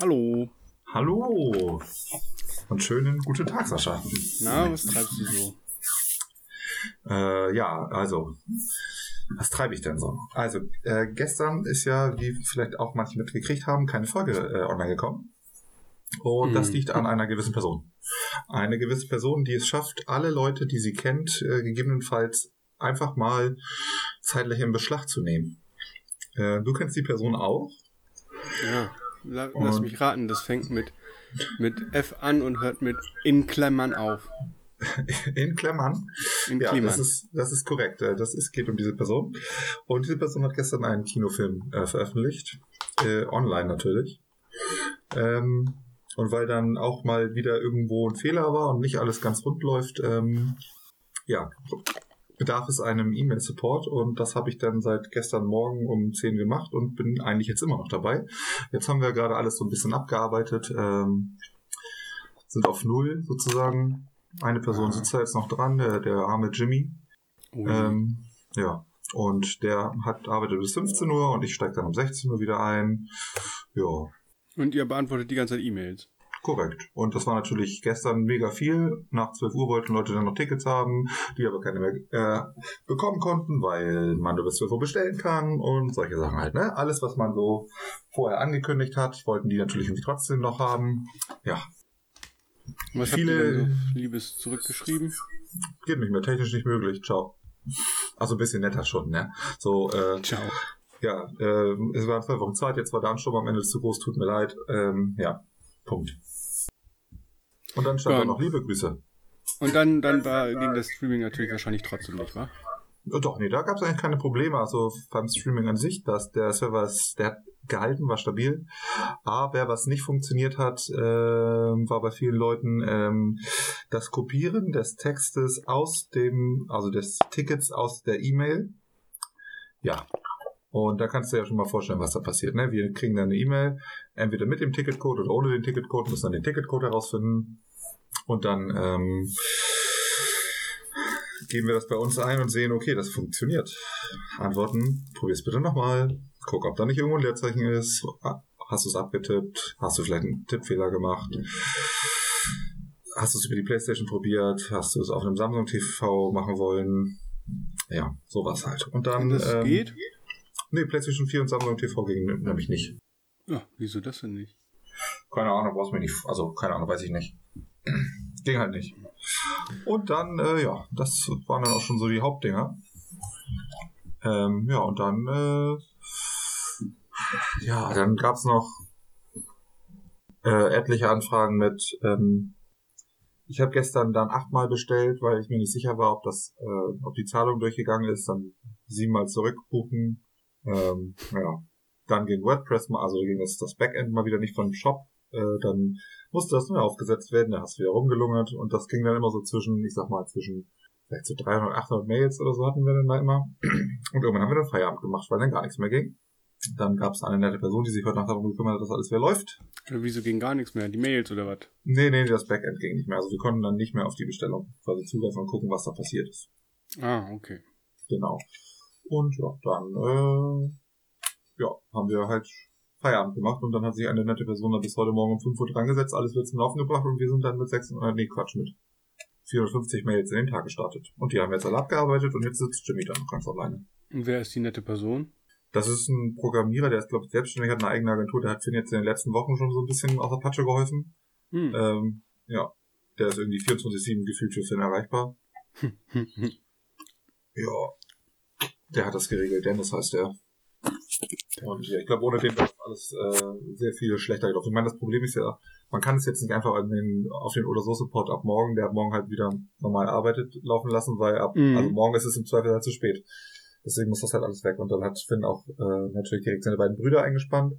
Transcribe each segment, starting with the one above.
Hallo. Hallo. Und schönen guten Tag, Sascha. Na, was treibst du so? Äh, ja, also, was treibe ich denn so? Also, äh, gestern ist ja, wie vielleicht auch manche mitgekriegt haben, keine Folge äh, online gekommen. Und Hm. das liegt an einer gewissen Person. Eine gewisse Person, die es schafft, alle Leute, die sie kennt, äh, gegebenenfalls einfach mal zeitlich in Beschlag zu nehmen. Äh, du kennst die Person auch? Ja, la lass Und- mich raten, das fängt mit, mit F an und hört mit in Klammern auf. In Klammern. In Ja, Klammern. das ist, das ist korrekt. Äh, Das ist, geht um diese Person. Und diese Person hat gestern einen Kinofilm äh, veröffentlicht. Äh, online natürlich. Ähm, und weil dann auch mal wieder irgendwo ein Fehler war und nicht alles ganz rund läuft, ähm, ja, bedarf es einem E-Mail-Support und das habe ich dann seit gestern Morgen um 10 gemacht und bin eigentlich jetzt immer noch dabei. Jetzt haben wir gerade alles so ein bisschen abgearbeitet, ähm, sind auf Null sozusagen. Eine Person Ah. sitzt da jetzt noch dran, der, der arme Jimmy. Ui. Ähm, ja, und der hat arbeitet bis 15 Uhr und ich steige dann um 16 Uhr wieder ein. Ja, und ihr beantwortet die ganze Zeit E-Mails. Korrekt. Und das war natürlich gestern mega viel. Nach 12 Uhr wollten Leute dann noch Tickets haben, die aber keine mehr äh, bekommen konnten, weil man nur bis 12 Uhr bestellen kann und solche Sachen halt. Ne? Alles, was man so vorher angekündigt hat, wollten die natürlich irgendwie trotzdem noch haben. Ja, Was Viele- so Liebes zurückgeschrieben? geht nicht mehr, technisch nicht möglich. Ciao. Also ein bisschen netter schon, ne? So, äh, Ciao. Ja, äh, es waren zwei Wochen Zeit, jetzt war der Ansturm am Ende zu groß, tut mir leid. Ähm, ja, Punkt. Und dann stand Ja. da noch liebe Grüße. Und dann, dann war, ging das Streaming natürlich wahrscheinlich trotzdem nicht, wa? Äh, Doch, nee, da gab es eigentlich keine Probleme. Also beim Streaming an sich, dass der Server ist, der hat gehalten, war stabil. Aber was nicht funktioniert hat, ähm, war bei vielen Leuten ähm, das Kopieren des Textes aus dem, also des Tickets aus der E-Mail. Ja. Und da kannst du ja schon mal vorstellen, was da passiert. Ne? Wir kriegen dann eine E-Mail, entweder mit dem Ticketcode oder ohne den Ticketcode, müssen dann den Ticketcode herausfinden. Und dann ähm, geben wir das bei uns ein und sehen, okay, das funktioniert. Antworten, probier's bitte nochmal. Guck, ob da nicht irgendwo ein Leerzeichen ist. Hast du es abgetippt? Hast du vielleicht einen Tippfehler gemacht? Hast du es über die Playstation probiert? Hast du es auf einem Samsung TV machen wollen? Ja, sowas halt. Und dann. Und das ähm, geht? Nee, PlayStation 4 und Samsung TV ging nämlich nicht. Ja, wieso das denn nicht? Keine Ahnung, brauchst mir nicht. Also, keine Ahnung, weiß ich nicht. Ging halt nicht. Und dann, äh, ja, das waren dann auch schon so die Hauptdinger. Ähm, ja, und dann, äh, ja, dann gab's noch äh, etliche Anfragen mit, ähm, ich habe gestern dann achtmal bestellt, weil ich mir nicht sicher war, ob das, äh, ob die Zahlung durchgegangen ist, dann siebenmal zurückbuchen. Ähm, ja, dann ging WordPress mal, also ging das, das Backend mal wieder nicht von dem Shop, äh, dann musste das neu aufgesetzt werden, da hast du wieder rumgelungert und das ging dann immer so zwischen, ich sag mal, zwischen vielleicht so 300, 800 Mails oder so hatten wir dann da immer. Und irgendwann haben wir dann Feierabend gemacht, weil dann gar nichts mehr ging. Dann gab es eine nette Person, die sich heute Nacht darum gekümmert hat, dass alles wieder läuft. Oder wieso ging gar nichts mehr? Die Mails oder was? Nee, nee, das Backend ging nicht mehr. Also wir konnten dann nicht mehr auf die Bestellung quasi zugreifen und gucken, was da passiert ist. Ah, okay. Genau. Und ja, dann äh, ja, haben wir halt Feierabend gemacht und dann hat sich eine nette Person da bis heute Morgen um 5 Uhr dran gesetzt, alles wird zum Laufen gebracht und wir sind dann mit 600, nee, Quatsch, mit 450 Mails in den Tag gestartet. Und die haben jetzt alle abgearbeitet und jetzt sitzt Jimmy da noch ganz alleine. Und wer ist die nette Person? Das ist ein Programmierer, der ist, glaube ich, selbstständig, hat eine eigene Agentur, der hat Finn jetzt in den letzten Wochen schon so ein bisschen aus der Patsche geholfen. Hm. Ähm, ja, der ist irgendwie 24-7 gefühlt für Finn erreichbar. Ja, der hat das geregelt, Dennis heißt der. Und ja, ich glaube, ohne den wäre alles äh, sehr viel schlechter gelaufen. Ich meine, das Problem ist ja, man kann es jetzt nicht einfach an den, auf den oder so Support ab morgen, der ab morgen halt wieder normal arbeitet, laufen lassen, weil ab, Mhm. also morgen ist es im Zweifel halt zu spät. Deswegen muss das halt alles weg. Und dann hat Finn auch äh, natürlich direkt seine beiden Brüder eingespannt.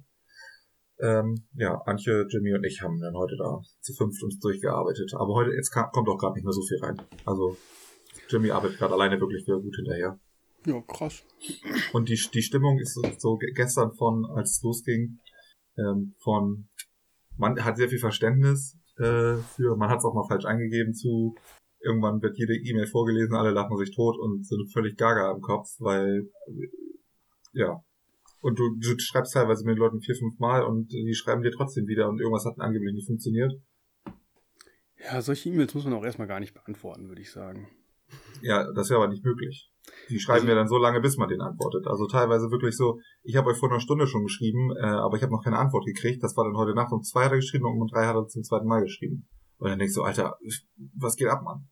Ähm, ja, Antje, Jimmy und ich haben dann heute da zu fünft uns durchgearbeitet. Aber heute, jetzt kam, kommt auch gerade nicht mehr so viel rein. Also Jimmy arbeitet gerade alleine wirklich wieder gut hinterher. Ja, krass. Und die, die Stimmung ist so, so ge- gestern von, als es losging, ähm, von, man hat sehr viel Verständnis äh, für, man hat es auch mal falsch eingegeben zu, irgendwann wird jede E-Mail vorgelesen, alle lachen sich tot und sind völlig gaga im Kopf, weil, ja. Und du, du schreibst teilweise mit den Leuten vier, fünf Mal und die schreiben dir trotzdem wieder und irgendwas hat angeblich nicht funktioniert. Ja, solche E-Mails muss man auch erstmal gar nicht beantworten, würde ich sagen. Ja, das wäre aber nicht möglich. Die schreiben also, ja dann so lange, bis man den antwortet. Also teilweise wirklich so, ich habe euch vor einer Stunde schon geschrieben, äh, aber ich habe noch keine Antwort gekriegt. Das war dann heute Nacht um zwei hat er geschrieben und um drei hat er zum zweiten Mal geschrieben. Und dann denkst du, Alter, was geht ab, Mann?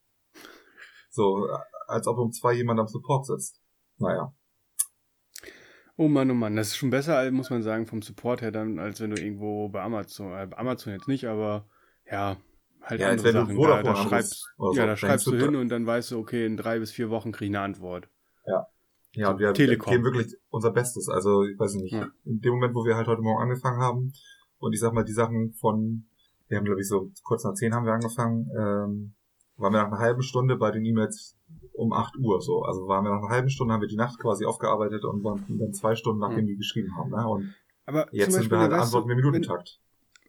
So, als ob um zwei jemand am Support sitzt. Naja. Oh Mann, oh Mann, das ist schon besser, muss man sagen, vom Support her dann, als wenn du irgendwo bei Amazon, äh, bei Amazon jetzt nicht, aber ja, halt ja, andere Sachen. Da, da schreibst, so, ja, da schreibst du hin und dann weißt du, okay, in drei bis vier Wochen kriege ich eine Antwort. Ja. Ja, und wir Telekom. geben wirklich unser Bestes. Also, ich weiß nicht, ja. in dem Moment, wo wir halt heute Morgen angefangen haben und ich sag mal, die Sachen von, wir haben glaube ich so kurz nach zehn haben wir angefangen, ähm, waren wir nach einer halben Stunde bei den E-Mails um 8 Uhr so. Also waren wir nach einer halben Stunde, haben wir die Nacht quasi aufgearbeitet und waren dann zwei Stunden nachdem die geschrieben haben. Ne? Und Aber jetzt sind wir halt Antworten im Minutentakt.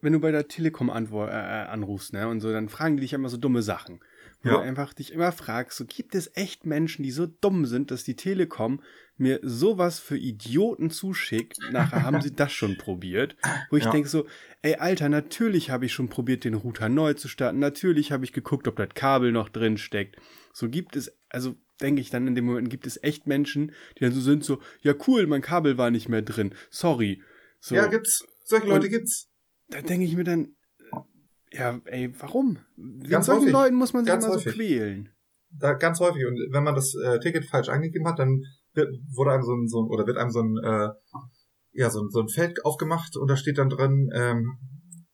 Wenn, du bei der Telekom antwort, äh, äh, anrufst, ne, und so, dann fragen die dich immer so dumme Sachen. Wo ja. du einfach dich immer fragst, so gibt es echt Menschen, die so dumm sind, dass die Telekom mir sowas für Idioten zuschickt. Nachher haben sie das schon probiert. Wo ich ja. denke so, ey Alter, natürlich habe ich schon probiert, den Router neu zu starten. Natürlich habe ich geguckt, ob das Kabel noch drin steckt. So gibt es, also denke ich dann in dem Moment, gibt es echt Menschen, die dann so sind, so, ja cool, mein Kabel war nicht mehr drin. Sorry. So. Ja, gibt's. Solche Leute Und gibt's. Da denke ich mir dann, ja, ey, warum? Ganz solchen häufig. Leuten muss man sich ganz immer häufig. so quälen. Da, ganz häufig. Und wenn man das äh, Ticket falsch eingegeben hat, dann wird, wurde einem so ein, so ein oder wird einem so ein, äh, ja, so ein, so ein Feld aufgemacht und da steht dann drin, ähm,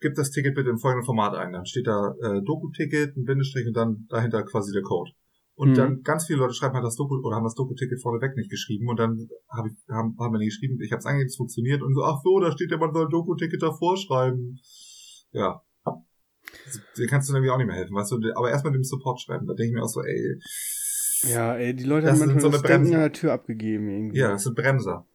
gib das Ticket bitte im folgenden Format ein. Dann steht da äh, Doku-Ticket, ein Bindestrich und dann dahinter quasi der Code. Und mhm. dann ganz viele Leute schreiben halt das Doku oder haben das Doku-Ticket vorneweg nicht geschrieben und dann hab ich, haben, haben wir nicht geschrieben, ich habe es eingegeben, es funktioniert und so, ach so, da steht ja, man soll ein Doku-Ticket davor schreiben. Ja, den kannst du irgendwie auch nicht mehr helfen, weißt du, aber erstmal dem Support schreiben, da denke ich mir auch so, ey. Ja, ey, die Leute haben manchmal so eine das an der Tür abgegeben irgendwie. Ja, das sind Bremser.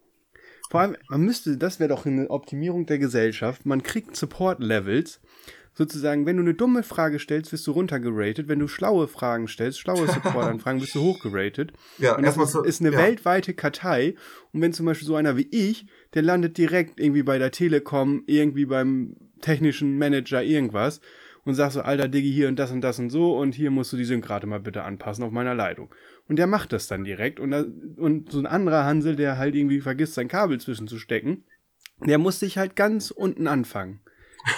Vor allem, man müsste, das wäre doch eine Optimierung der Gesellschaft, man kriegt Support-Levels, sozusagen, wenn du eine dumme Frage stellst, wirst du runtergeratet, wenn du schlaue Fragen stellst, schlaue Support-Anfragen, wirst du hochgeratet. Ja, und das ist, so, ist eine ja. weltweite Kartei. Und wenn zum Beispiel so einer wie ich, der landet direkt irgendwie bei der Telekom, irgendwie beim technischen Manager irgendwas und sagst so, alter Diggi, hier und das und das und so und hier musst du die Synkrate mal bitte anpassen auf meiner Leitung. Und der macht das dann direkt und, da, und so ein anderer Hansel, der halt irgendwie vergisst, sein Kabel zwischenzustecken, der muss sich halt ganz unten anfangen.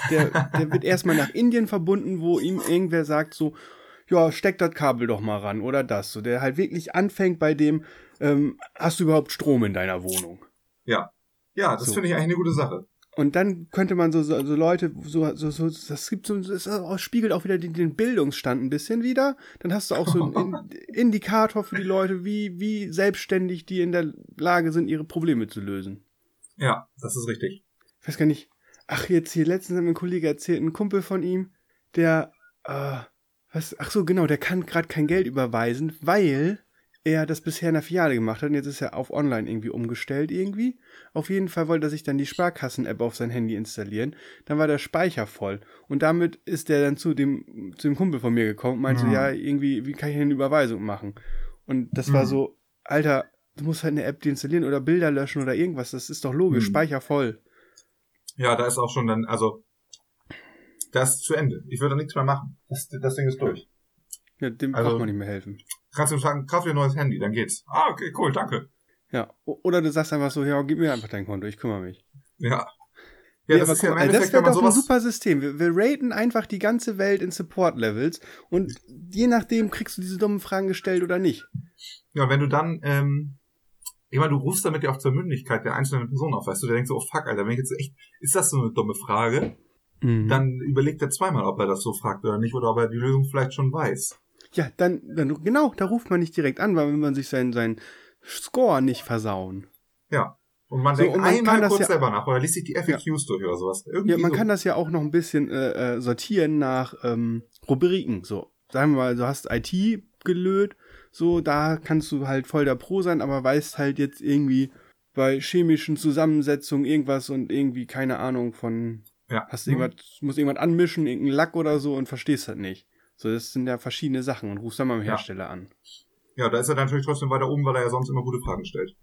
Der, der wird erstmal nach Indien verbunden, wo ihm irgendwer sagt so, ja, steck das Kabel doch mal ran oder das. So, der halt wirklich anfängt bei dem, ähm, hast du überhaupt Strom in deiner Wohnung? Ja. Ja, das so. finde ich eigentlich eine gute Sache. Und dann könnte man so, so, so Leute, so, so, so, das gibt so, das spiegelt auch wieder den, den Bildungsstand ein bisschen wieder. Dann hast du auch so einen Indikator für die Leute, wie, wie selbstständig die in der Lage sind, ihre Probleme zu lösen. Ja, das ist richtig. Ich weiß gar nicht. Ach, jetzt hier letztens hat mir ein Kollege erzählt, ein Kumpel von ihm, der, äh, was, ach so, genau, der kann gerade kein Geld überweisen, weil er das bisher in der Filiale gemacht hat und jetzt ist er auf online irgendwie umgestellt irgendwie. Auf jeden Fall wollte er sich dann die Sparkassen-App auf sein Handy installieren. Dann war der Speicher voll. Und damit ist er dann zu dem, zu dem Kumpel von mir gekommen und meinte, mhm. ja, irgendwie, wie kann ich eine Überweisung machen? Und das mhm. war so, Alter, du musst halt eine App installieren oder Bilder löschen oder irgendwas. Das ist doch logisch, mhm. Speicher voll. Ja, da ist auch schon dann, also, das ist zu Ende. Ich würde da nichts mehr machen. Das, das Ding ist durch. Ja, dem also, braucht man nicht mehr helfen. Kannst du sagen, kauf dir ein neues Handy, dann geht's. Ah, okay, cool, danke. Ja, oder du sagst einfach so, ja, gib mir einfach dein Konto, ich kümmere mich. Ja. Ja, ja das ist ja das wäre doch ein super System. Wir, wir raten einfach die ganze Welt in Support-Levels und je nachdem kriegst du diese dummen Fragen gestellt oder nicht. Ja, wenn du dann, ähm, ich meine, du rufst damit ja auch zur Mündigkeit der einzelnen Person auf, weißt du, der denkt so, oh fuck, Alter, wenn ich jetzt echt, ist das so eine dumme Frage? Mhm. Dann überlegt er zweimal, ob er das so fragt oder nicht, oder ob er die Lösung vielleicht schon weiß. Ja, dann, dann genau, da ruft man nicht direkt an, weil man sich seinen, seinen Score nicht versauen. Ja. Und man so, denkt und man einmal kurz ja, selber nach oder liest sich die FAQs ja. durch oder sowas. Irgendwie ja, man so. kann das ja auch noch ein bisschen äh, äh, sortieren nach ähm, Rubriken. So, sagen wir mal, du hast IT gelöt, so, da kannst du halt voll der Pro sein, aber weißt halt jetzt irgendwie bei chemischen Zusammensetzungen irgendwas und irgendwie keine Ahnung von, ja. hast irgendwas, musst irgendwas anmischen, irgendeinen Lack oder so und verstehst halt nicht. So, das sind ja verschiedene Sachen und rufst dann mal Ja. Hersteller an. Ja, da ist er dann natürlich trotzdem weiter oben, weil er ja sonst immer gute Fragen stellt.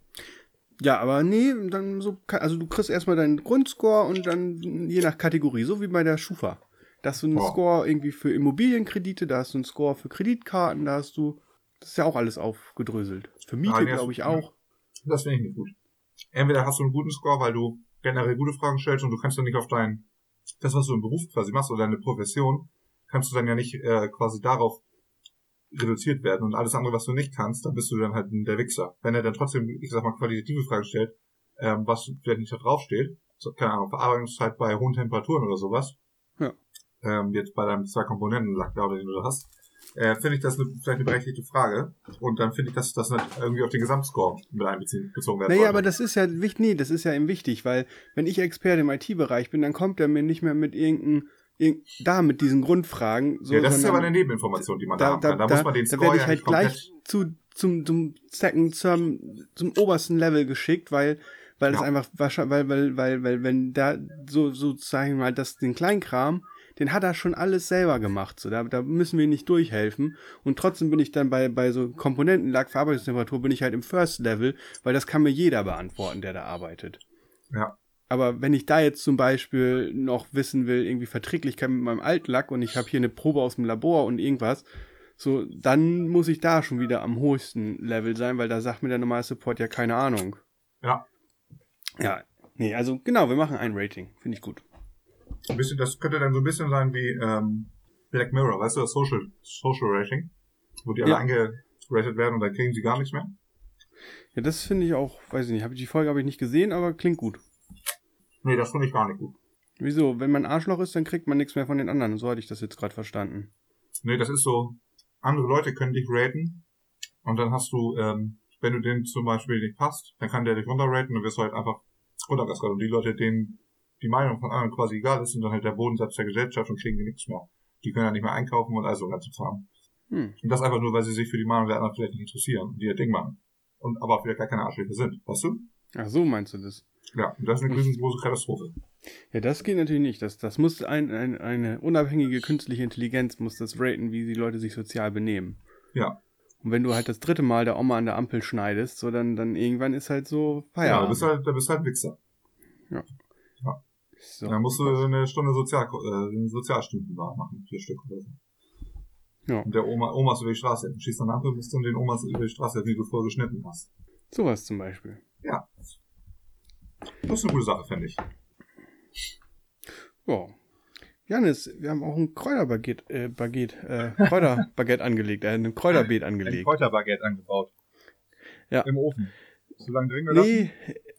Ja, aber nee, dann so, also du kriegst erstmal deinen Grundscore und dann je nach Kategorie, so wie bei der Schufa. Da hast du einen Oh. Score irgendwie für Immobilienkredite, da hast du einen Score für Kreditkarten, da hast du, das ist ja auch alles aufgedröselt. Für Miete, Ah, ja, glaube ich, ja. auch. Das finde ich nicht gut. Entweder hast du einen guten Score, weil du generell gute Fragen stellst und du kannst dann nicht auf dein, das, was du im Beruf quasi machst oder deine Profession, kannst du dann ja nicht äh, quasi darauf reduziert werden und alles andere, was du nicht kannst, dann bist du dann halt der Wichser. Wenn er dann trotzdem, ich sag mal, qualitative Fragen stellt, ähm, was vielleicht nicht da draufsteht, so, keine Ahnung, Verarbeitungszeit bei hohen Temperaturen oder sowas, Ja. ähm, jetzt bei deinem zwei Komponenten Lack da, den du da hast, äh, finde ich das eine, vielleicht eine berechtigte Frage. Und dann finde ich, dass das nicht irgendwie auf den Gesamtscore mit einbezogen werden Naja, sollte. aber das ist ja wichtig, nee, das ist ja eben wichtig, weil wenn ich Experte im IT-Bereich bin, dann kommt er mir nicht mehr mit irgendeinem, irgend, da mit diesen Grundfragen. So, ja, das ist aber eine Nebeninformation, die man da, da, haben da, kann. Da, da, muss man den da Score werde ich halt gleich zu, zum, zum Second, zum, zum obersten Level geschickt, weil, weil das Ja. einfach wahrscheinlich, weil, weil, weil, weil, wenn da so, so sagen wir mal, das, den Kleinkram, den hat er schon alles selber gemacht. So, da, da müssen wir nicht durchhelfen. Und trotzdem bin ich dann bei, bei so Komponentenlack, Verarbeitungstemperatur, bin ich halt im First Level, weil das kann mir jeder beantworten, der da arbeitet. Ja. Aber wenn ich da jetzt zum Beispiel noch wissen will, irgendwie Verträglichkeit mit meinem Altlack und ich habe hier eine Probe aus dem Labor und irgendwas, so, dann muss ich da schon wieder am höchsten Level sein, weil da sagt mir der normale Support ja keine Ahnung. Ja. Ja, nee, also genau, wir machen ein Rating. Finde ich gut. Ein bisschen, das könnte dann so ein bisschen sein wie ähm, Black Mirror, weißt du, das Social, Social Rating, wo die alle Ja. angeratet werden und dann kriegen sie gar nichts mehr. Ja, das finde ich auch, weiß ich nicht, habe ich die Folge habe ich nicht gesehen, aber klingt gut. Nee, das finde ich gar nicht gut. Wieso? Wenn man Arschloch ist, dann kriegt man nichts mehr von den anderen. So hatte ich das jetzt gerade verstanden. Nee, das ist so, andere Leute können dich raten und dann hast du, ähm, wenn du denen zum Beispiel nicht passt, dann kann der dich runterraten und wirst halt einfach runtergeskalt. Und die Leute, denen die Meinung von anderen quasi egal ist, sind dann halt der Bodensatz der Gesellschaft und kriegen nichts mehr. Die können ja nicht mehr einkaufen und also ganze Kram. Hm. Und das einfach nur, weil sie sich für die Meinung der anderen vielleicht nicht interessieren und die ihr Ding machen. Und aber vielleicht gar keine Arschlöcher sind, weißt du? Ach so meinst du das? Ja, und das ist eine riesengroße Katastrophe. Ja, das geht natürlich nicht. Das, das muss ein, ein, eine unabhängige künstliche Intelligenz muss das raten, wie die Leute sich sozial benehmen. Ja. Und wenn du halt das dritte Mal der Oma an der Ampel schneidest, so dann, dann irgendwann ist halt so Ja, da Feierabend. bist du halt, bist du halt ein Wichser. So. Dann musst du eine Stunde Sozial, äh, Sozialstunden machen, vier Stück oder so. Ja. Und der Oma, Omas über die Straße helfen. Schießt und musst dann den Omas über die Straße helfen, die du vorher geschnitten hast. Sowas zum Beispiel. Ja. Das ist eine gute Sache, finde ich. Ja. Janis, wir haben auch ein Kräuterbaguette, äh, Baguette, äh, Kräuterbaguette angelegt, äh, ein Kräuterbeet Ein angelegt. Kräuterbaguette angebaut. Ja. Im Ofen. Zu lange drin gelassen? Nee,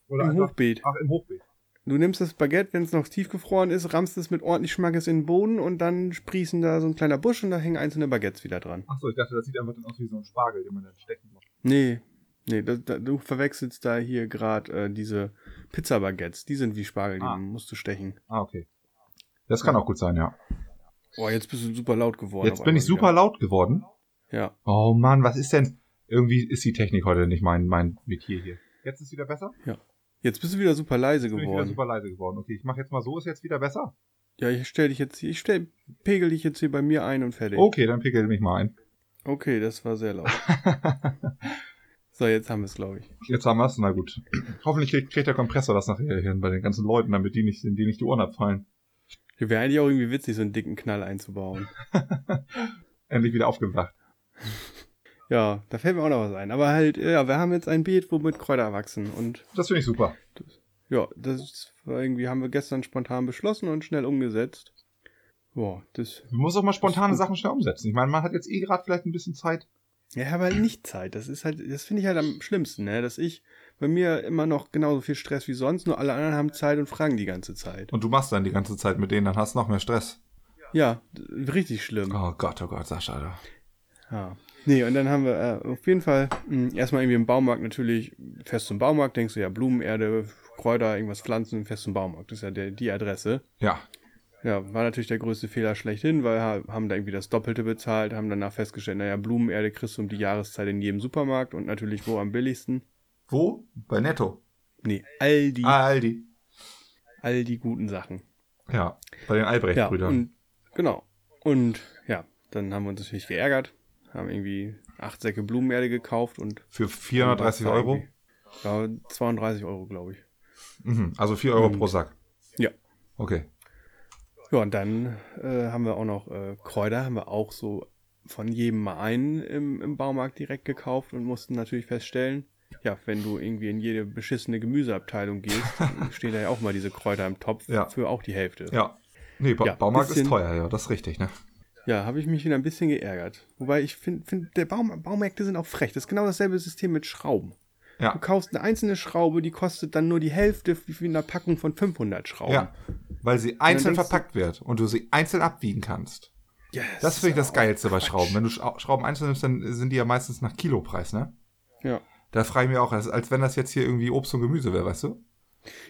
Oder im einfach, Hochbeet. Ach, im Hochbeet. Du nimmst das Baguette, wenn es noch tiefgefroren ist, rammst es mit ordentlich Schmackes in den Boden und dann sprießen da so ein kleiner Busch und da hängen einzelne Baguettes wieder dran. Ach so, ich dachte, das sieht einfach dann aus wie so ein Spargel, den man dann stechen muss. Nee, nee, da, da, du verwechselst da hier gerade äh, diese Pizza-Baguettes. Die sind wie Spargel, die Ah. musst du stechen. Ah, okay. Das kann auch gut sein, ja. Boah, jetzt bist du super laut geworden. Jetzt bin ich super laut geworden. wieder. Ja. Oh Mann, was ist denn? Irgendwie ist die Technik heute nicht mein, mein Metier hier. Jetzt ist wieder besser? Jetzt bist du wieder super leise Bin ich wieder geworden. super leise geworden. Okay, ich mache jetzt mal so, ist jetzt wieder besser? Ja, ich stell dich jetzt hier, ich stell, pegel dich jetzt hier bei mir ein und fertig. Okay, dann pickel mich mal ein. Okay, das war sehr laut. So, jetzt haben wir es, glaube ich. Jetzt haben wir es, na gut. Hoffentlich kriegt, kriegt der Kompressor das nachher hin bei den ganzen Leuten, damit die nicht, die nicht die Ohren abfallen. Wäre eigentlich auch irgendwie witzig, so einen dicken Knall einzubauen. Endlich wieder aufgewacht. Ja, da fällt mir auch noch was ein. Aber halt, ja, wir haben jetzt ein Beet, womit Kräuter wachsen. Und Das finde ich super. ja, das irgendwie haben wir gestern spontan beschlossen und schnell umgesetzt. Boah, das. Du musst auch mal spontane Das. Sachen schnell umsetzen. Ich meine, man hat jetzt eh gerade vielleicht ein bisschen Zeit. Ja, aber halt nicht Zeit. Das ist halt, das finde ich halt am schlimmsten, ne? Dass ich bei mir immer noch genauso viel Stress wie sonst, nur alle anderen haben Zeit und fragen die ganze Zeit. Und du machst dann die ganze Zeit mit denen, dann hast du noch mehr Stress. Ja, richtig schlimm. Oh Gott, oh Gott, Sascha. Alter. Ja. Nee, und dann haben wir äh, auf jeden Fall mh, erstmal irgendwie im Baumarkt natürlich, fest zum Baumarkt, denkst du ja Blumenerde, Kräuter, irgendwas pflanzen, fest zum Baumarkt. Das ist ja der, die Adresse. Ja, Ja, war natürlich der größte Fehler schlechthin, weil ha- haben da irgendwie das Doppelte bezahlt, haben danach festgestellt, naja, Blumenerde kriegst du um die Jahreszeit in jedem Supermarkt und natürlich wo am billigsten? Wo? Bei Netto. Nee, all die, Ah, Aldi. all die guten Sachen. Ja, bei den Ja, Albrecht-Brüdern. und genau. Und ja, dann haben wir uns natürlich geärgert, haben irgendwie acht Säcke Blumenerde gekauft und Für 430 Euro? ja, 32 Euro, glaube ich. Mhm. Also 4 Euro Und- pro Sack. Ja. Okay. Ja, und dann äh, haben wir auch noch äh, Kräuter, haben wir auch so von jedem mal einen im, im Baumarkt direkt gekauft und mussten natürlich feststellen, ja, wenn du irgendwie in jede beschissene Gemüseabteilung gehst, stehen da ja auch mal diese Kräuter im Topf Ja. für auch die Hälfte. Ja. Nee, ba Ja, Baumarkt ist bisschen- teuer, ja, das ist richtig, ne? Ja, habe ich mich wieder ein bisschen geärgert. Wobei ich finde, find, der Baum, Baumärkte sind auch frech. Das ist genau dasselbe System mit Schrauben. Ja. Du kaufst eine einzelne Schraube, die kostet dann nur die Hälfte wie in einer Packung von 500 Schrauben. Ja. Weil sie einzeln denkst du- verpackt wird und du sie einzeln abwiegen kannst. Ja, Das finde ich das Geilste auch bei Quatsch. Schrauben. Wenn du Schra- Schrauben einzeln nimmst, dann sind die ja meistens nach Kilopreis, ne? Ja. Da frage ich mich auch, als, als wenn das jetzt hier irgendwie Obst und Gemüse wäre, weißt du?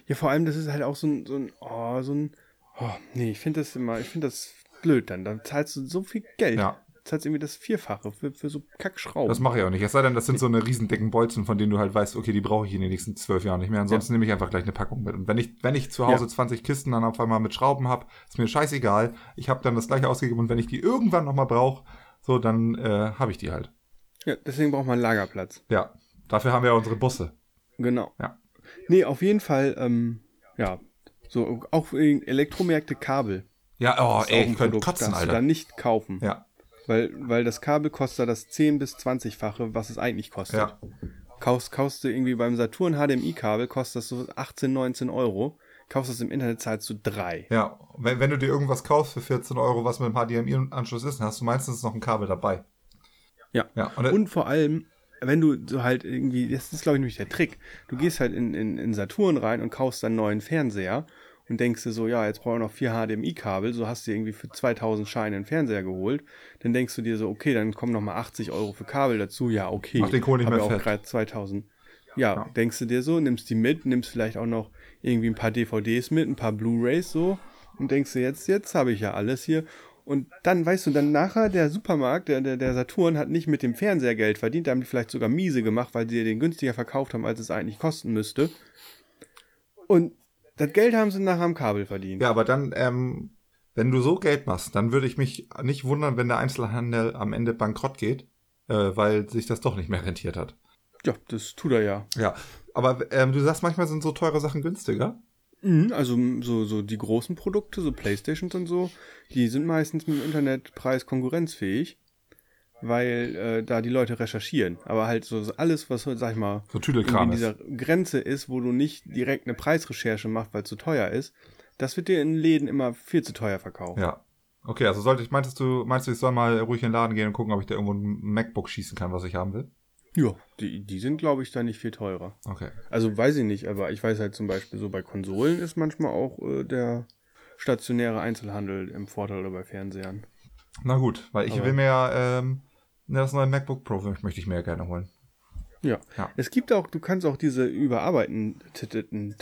Ja, vor allem, das ist halt auch so ein, so ein, oh, so ein, oh, nee, ich finde das immer, ich finde das blöd dann. Dann zahlst du so viel Geld. Ja. Zahlst irgendwie das Vierfache für, für so Kackschrauben. Das mache ich auch nicht. Es sei denn, das sind so eine riesen dicken Bolzen, von denen du halt weißt, okay, die brauche ich in den nächsten zwölf Jahren nicht mehr. Ansonsten nehme ich einfach gleich eine Packung mit. Und wenn ich, wenn ich zu Hause Ja. 20 Kisten dann auf einmal mit Schrauben habe, ist mir scheißegal. Ich habe dann das gleiche ausgegeben und wenn ich die irgendwann nochmal brauche, so, dann äh, habe ich die halt. ja, deswegen braucht man einen Lagerplatz. Ja. Dafür haben wir ja unsere Busse. Genau. Ja. Nee, auf jeden Fall, ähm, ja, so auch Elektromärkte Kabel. Ja, oh, ey, ich könnte kotzen, Alter. da nicht kaufen. Ja, Weil, weil das Kabel kostet das 10 bis 20-fache, was es eigentlich kostet. ja. Kaufst, kaufst du irgendwie beim Saturn HDMI-Kabel, kostet das so 18, 19 Euro. Kaufst das im Internet, zahlst du 3. Ja, wenn, wenn du dir irgendwas kaufst für 14 Euro, was mit dem HDMI-Anschluss ist, dann hast du meistens noch ein Kabel dabei. Ja. Ja, und, Und vor allem, wenn du so halt irgendwie, das ist glaube ich nämlich der Trick, du gehst halt in, in, in Saturn rein und kaufst dann einen neuen Fernseher und denkst dir so, ja, jetzt brauche ich noch vier HDMI-Kabel, so hast du irgendwie für 2000 Scheine einen Fernseher geholt, dann denkst du dir so, okay, dann kommen noch mal 80 Euro für Kabel dazu, ja, okay. Mach den Kohl nicht mehr auch gerade 2000. Ja, Ja. denkst du dir so, nimmst die mit, nimmst vielleicht auch noch irgendwie ein paar DVDs mit, ein paar Blu-Rays so und denkst dir jetzt, jetzt habe ich ja alles hier. Und dann, weißt du, dann nachher der Supermarkt, der, der, der Saturn hat nicht mit dem Fernseher Geld verdient, da haben die vielleicht sogar miese gemacht, weil sie den günstiger verkauft haben, als es eigentlich kosten müsste. Und das Geld haben sie nachher am Kabel verdient. ja, aber dann, ähm, wenn du so Geld machst, dann würde ich mich nicht wundern, wenn der Einzelhandel am Ende bankrott geht, äh, weil sich das doch nicht mehr rentiert hat. Ja, das tut er ja. Ja, aber ähm, du sagst, manchmal sind so teure Sachen günstiger. Mhm, also so, so die großen Produkte, so Playstations und so, die sind meistens mit dem Internetpreis konkurrenzfähig, weil äh, da die Leute recherchieren. Aber halt so alles, was, sag ich mal, So in dieser Grenze ist, wo du nicht direkt eine Preisrecherche machst, weil es zu teuer ist, das wird dir in Läden immer viel zu teuer verkauft. Ja. Okay, also sollte ich, meintest du, meinst du, ich soll mal ruhig in den Laden gehen und gucken, ob ich da irgendwo ein MacBook schießen kann, was ich haben will? Ja, die, die sind, glaube ich, da nicht viel teurer. Okay. Also weiß ich nicht, aber ich weiß halt zum Beispiel so bei Konsolen ist manchmal auch äh, der stationäre Einzelhandel im Vorteil oder bei Fernsehern. Na gut, weil ich Aber- will mir ja, ähm, das neue MacBook Pro möchte ich mir ja gerne holen. Ja. Ja. Es gibt auch, du kannst auch diese überarbeiteten,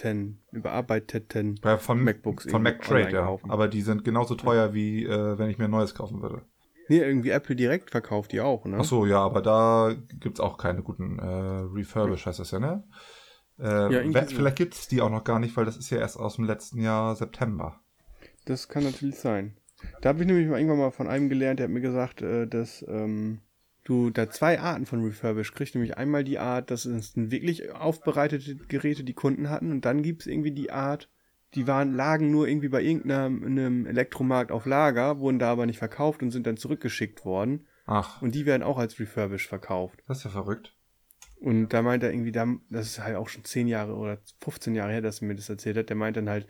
überarbeiteten Bei, von MacBooks von MacTrade, ja. kaufen. Aber die sind genauso teuer, wie äh, wenn ich mir ein neues kaufen würde. Nee, irgendwie Apple direkt verkauft die auch, ne? Ach so, ja, aber da gibt's auch keine guten äh, Refurbish, heißt das ja, ne? Äh, irgendwie wer- vielleicht gibt's die auch noch gar nicht, weil das ist ja erst aus dem letzten Jahr September. Das kann natürlich sein. Da habe ich nämlich mal irgendwann mal von einem gelernt, der hat mir gesagt, äh, dass ähm, du da zwei Arten von Refurbish kriegst. Nämlich einmal die Art, das sind wirklich aufbereitete Geräte, die Kunden hatten. Und dann gibt es irgendwie die Art, die waren, lagen nur irgendwie bei irgendeinem einem Elektromarkt auf Lager, wurden da aber nicht verkauft und sind dann zurückgeschickt worden. Ach, Und die werden auch als Refurbish verkauft. das ist ja verrückt. Und da meint er irgendwie, da, das ist halt auch schon 10 Jahre oder 15 Jahre her, dass er mir das erzählt hat, der meint dann halt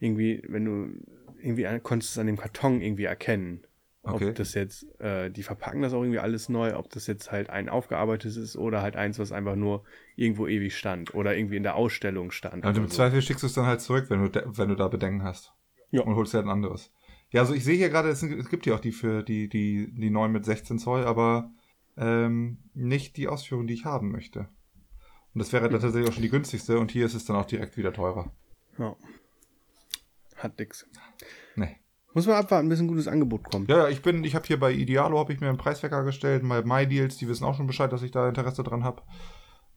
irgendwie, wenn du irgendwie konntest es an dem Karton irgendwie erkennen. Okay. Ob das jetzt, äh, die verpacken das auch irgendwie alles neu, ob das jetzt halt ein aufgearbeitetes ist oder halt eins, was einfach nur irgendwo ewig stand oder irgendwie in der Ausstellung stand. Und oder im so. Zweifel schickst du es dann halt zurück, wenn du, wenn du da Bedenken hast. Ja. Und holst dir halt ein anderes. Ja, also ich sehe hier gerade, es gibt ja auch die für die, die, die neuen mit 16 Zoll, aber ähm, nicht die Ausführung, die ich haben möchte. Und das wäre dann tatsächlich auch schon die günstigste und hier ist es dann auch direkt wieder teurer. Ja. Hat nix. Muss man abwarten, bis ein gutes Angebot kommt. Ja, ich bin, ich habe hier bei Idealo habe ich mir einen Preiswecker gestellt, bei MyDeals, die wissen auch schon Bescheid, dass ich da Interesse dran habe.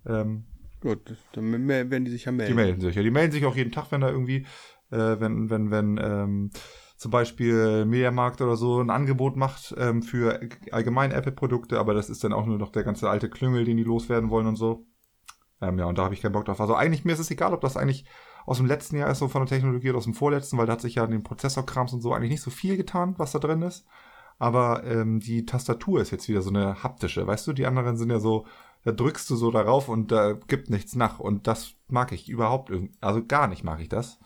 Ähm, Gut, dann werden die sich ja melden. Die melden sich. Ja, die melden sich auch jeden Tag, wenn da irgendwie, äh, wenn, wenn, wenn, ähm, zum Beispiel Mediamarkt oder so ein Angebot macht ähm, für allgemein Apple-Produkte, aber das ist dann auch nur noch der ganze alte Klüngel, den die loswerden wollen und so. Ähm, ja, und da habe ich keinen Bock drauf. Also eigentlich, mir ist es egal, ob das eigentlich aus dem letzten Jahr ist, so von der Technologie oder aus dem vorletzten, weil da hat sich ja in den Prozessorkrams und so eigentlich nicht so viel getan, was da drin ist. Aber ähm, die Tastatur ist jetzt wieder so eine haptische, weißt du? Die anderen sind ja so, da drückst du so darauf und da gibt nichts nach. Und das mag ich überhaupt, also gar nicht mag ich das.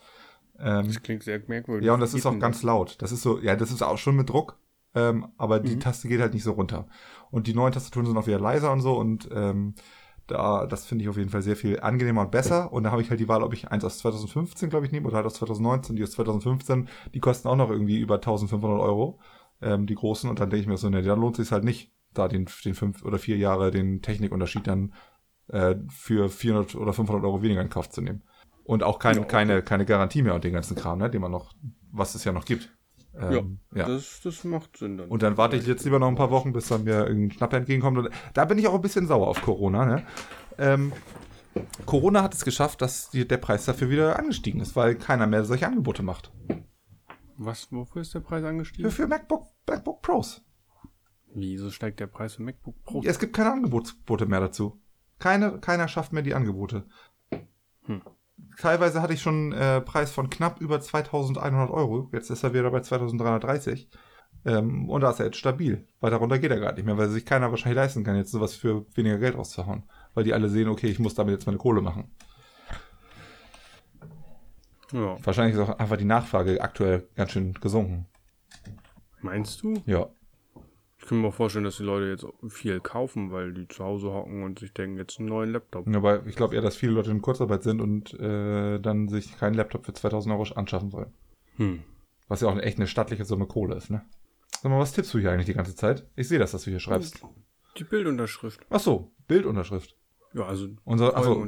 Ähm, das klingt sehr merkwürdig. Ja, und das ist auch ganz laut. Das ist so, ja, das ist auch schon mit Druck, ähm, aber die mhm. Taste geht halt nicht so runter. Und die neuen Tastaturen sind auch wieder leiser und so und ähm, da, das finde ich auf jeden Fall sehr viel angenehmer und besser. Und da habe ich halt die Wahl, ob ich eins aus 2015, glaube ich, nehme oder halt aus 2019. Die aus 2015, die kosten auch noch irgendwie über 1500 Euro, ähm, die großen. Und dann denke ich mir so, ne, dann lohnt sich halt nicht, da den, den fünf oder vier Jahre den Technikunterschied dann äh, für 400 oder 500 Euro weniger in Kauf zu nehmen. Und auch kein, ja, okay. keine, keine Garantie mehr und den ganzen Kram, ne, den man noch, was es ja noch gibt. Ähm, ja, ja, Das, das macht Sinn dann. Und dann warte ich jetzt lieber noch ein paar Wochen, bis dann mir irgendein Schnapper entgegenkommt. Und da bin ich auch ein bisschen sauer auf Corona. Ne? Ähm, Corona hat es geschafft, dass die, der Preis dafür wieder angestiegen ist, weil keiner mehr solche Angebote macht. Was, wofür ist der Preis angestiegen? Für, für MacBook, MacBook Pros. Wieso steigt der Preis für MacBook Pros? Ja, es gibt keine Angebote mehr dazu. Keine, keiner schafft mehr die Angebote. Hm teilweise hatte ich schon äh, Preis von knapp über 2100 Euro. Jetzt ist er wieder bei 2330. Ähm, und da ist er jetzt stabil. Weil darunter geht er gar nicht mehr, weil sich keiner wahrscheinlich leisten kann, jetzt sowas für weniger Geld auszuhauen. Weil die alle sehen, okay, ich muss damit jetzt meine Kohle machen. Ja. Wahrscheinlich ist auch einfach die Nachfrage aktuell ganz schön gesunken. Meinst du? Ja kann mir vorstellen, dass die Leute jetzt viel kaufen, weil die zu Hause hocken und sich denken, jetzt einen neuen Laptop. Ja, aber ich glaube eher, dass viele Leute in Kurzarbeit sind und äh, dann sich keinen Laptop für 2000 Euro anschaffen wollen. Hm. Was ja auch echt eine stattliche Summe Kohle ist, ne? Sag mal, was tippst du hier eigentlich die ganze Zeit? Ich sehe das, dass du hier schreibst. Die Bildunterschrift. Ach so, Bildunterschrift. Ja, also Unser, ach so,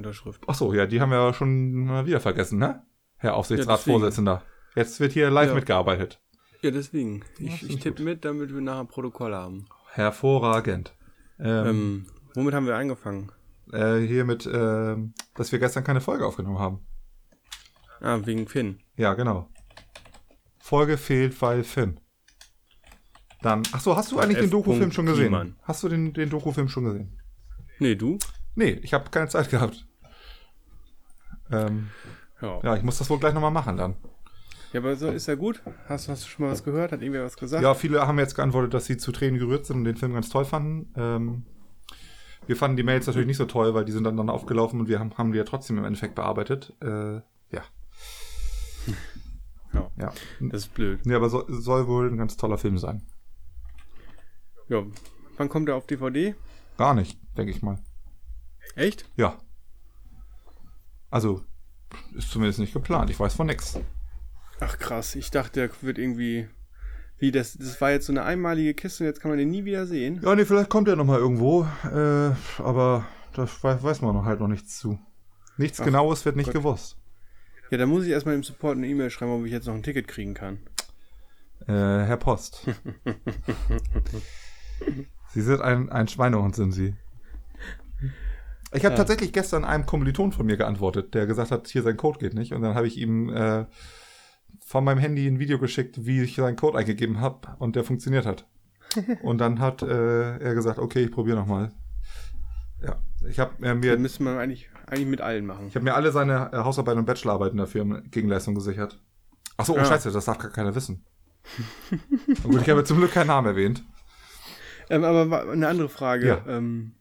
ach so, ja, die haben wir ja schon mal wieder vergessen, ne? Herr Aufsichtsratsvorsitzender. Ja, Jetzt wird hier live ja. mitgearbeitet. Ja, deswegen. Ich, ich tippe mit, damit wir nachher Protokoll haben. Hervorragend. Ähm, ähm, womit haben wir angefangen? Äh, hier mit, äh, dass wir gestern keine Folge aufgenommen haben. Ah, wegen Finn. Ja, genau. Folge fehlt, weil Finn. Dann, ach so, hast du eigentlich F. den Dokufilm schon gesehen? Kiemann. Hast du den, den Dokufilm schon gesehen? Nee, du? Nee, ich habe keine Zeit gehabt. Ähm, ja. ja, ich muss das wohl gleich nochmal machen dann. Ja, aber so ist ja gut. Hast, hast du schon mal was gehört? Hat irgendwer was gesagt? Ja, viele haben jetzt geantwortet, dass sie zu Tränen gerührt sind und den Film ganz toll fanden. Ähm, wir fanden die Mails natürlich nicht so toll, weil die sind dann, dann aufgelaufen und wir haben, haben die ja trotzdem im Endeffekt bearbeitet. Äh, ja. ja. Ja. Das ist blöd. Ja, aber so, soll wohl ein ganz toller Film sein. Ja. Wann kommt er auf DVD? Gar nicht, denke ich mal. Echt? Ja. Also, ist zumindest nicht geplant. Ich weiß von nichts. Ach krass, ich dachte, der wird irgendwie. Wie, das, das war jetzt so eine einmalige Kiste und jetzt kann man den nie wieder sehen. Ja, nee, vielleicht kommt er nochmal irgendwo. Äh, aber da weiß, man halt noch nichts zu. Nichts Ach, Genaues wird nicht Gott. gewusst. Ja, da muss ich erstmal im Support eine E-Mail schreiben, ob ich jetzt noch ein Ticket kriegen kann. Äh, Herr Post. Sie sind ein, ein Schweinehund, sind Sie. Ich habe ja. tatsächlich gestern einem Kommiliton von mir geantwortet, der gesagt hat, hier sein Code geht nicht. Und dann habe ich ihm äh, von meinem Handy ein Video geschickt, wie ich seinen Code eingegeben habe und der funktioniert hat. und dann hat äh, er gesagt, okay, ich probiere nochmal. Ja, ich habe äh, mir... Das müssen wir eigentlich, eigentlich mit allen machen. Ich habe mir alle seine äh, Hausarbeiten und Bachelorarbeiten dafür in Gegenleistung gesichert. Achso, oh ja. scheiße, das darf gar keiner wissen. gut, ich habe zum Glück keinen Namen erwähnt. Ähm, aber eine andere Frage. Ja. Ähm,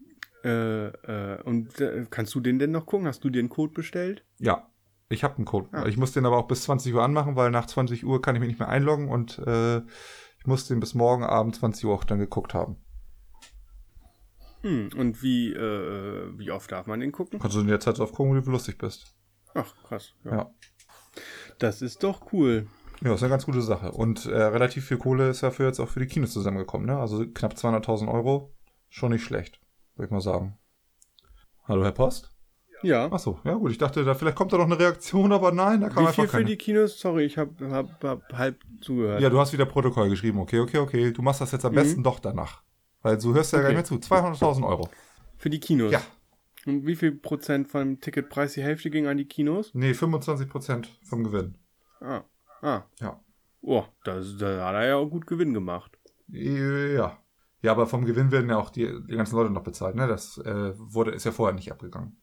äh, äh, und äh, kannst du den denn noch gucken? Hast du dir einen Code bestellt? Ja. Ich habe einen Code. Ja. Ich muss den aber auch bis 20 Uhr anmachen, weil nach 20 Uhr kann ich mich nicht mehr einloggen und äh, ich muss den bis morgen Abend 20 Uhr auch dann geguckt haben. Hm, und wie, äh, wie oft darf man den gucken? Kannst du in der Zeit drauf gucken, wie du lustig bist. Ach, krass. Ja. ja. Das ist doch cool. Ja, ist eine ganz gute Sache. Und äh, relativ viel Kohle ist dafür jetzt auch für die Kinos zusammengekommen, ne? Also knapp 200.000 Euro. Schon nicht schlecht, würde ich mal sagen. Hallo, Herr Post? Ja. Ach so, ja gut. Ich dachte, da vielleicht kommt da noch eine Reaktion, aber nein, da kam Wie einfach viel keine. für die Kinos? Sorry, ich habe hab, hab halb zugehört. Ja, du hast wieder Protokoll geschrieben. Okay, okay, okay. Du machst das jetzt am mhm. besten doch danach. Weil du hörst ja okay. gar nicht mehr zu. 200.000 Euro. Für die Kinos? Ja. Und wie viel Prozent vom Ticketpreis? Die Hälfte ging an die Kinos? Nee, 25 Prozent vom Gewinn. Ah. Ah. Ja. Oh, da, da hat er ja auch gut Gewinn gemacht. Ja. Ja, aber vom Gewinn werden ja auch die, die ganzen Leute noch bezahlt, ne? Das äh, wurde, ist ja vorher nicht abgegangen.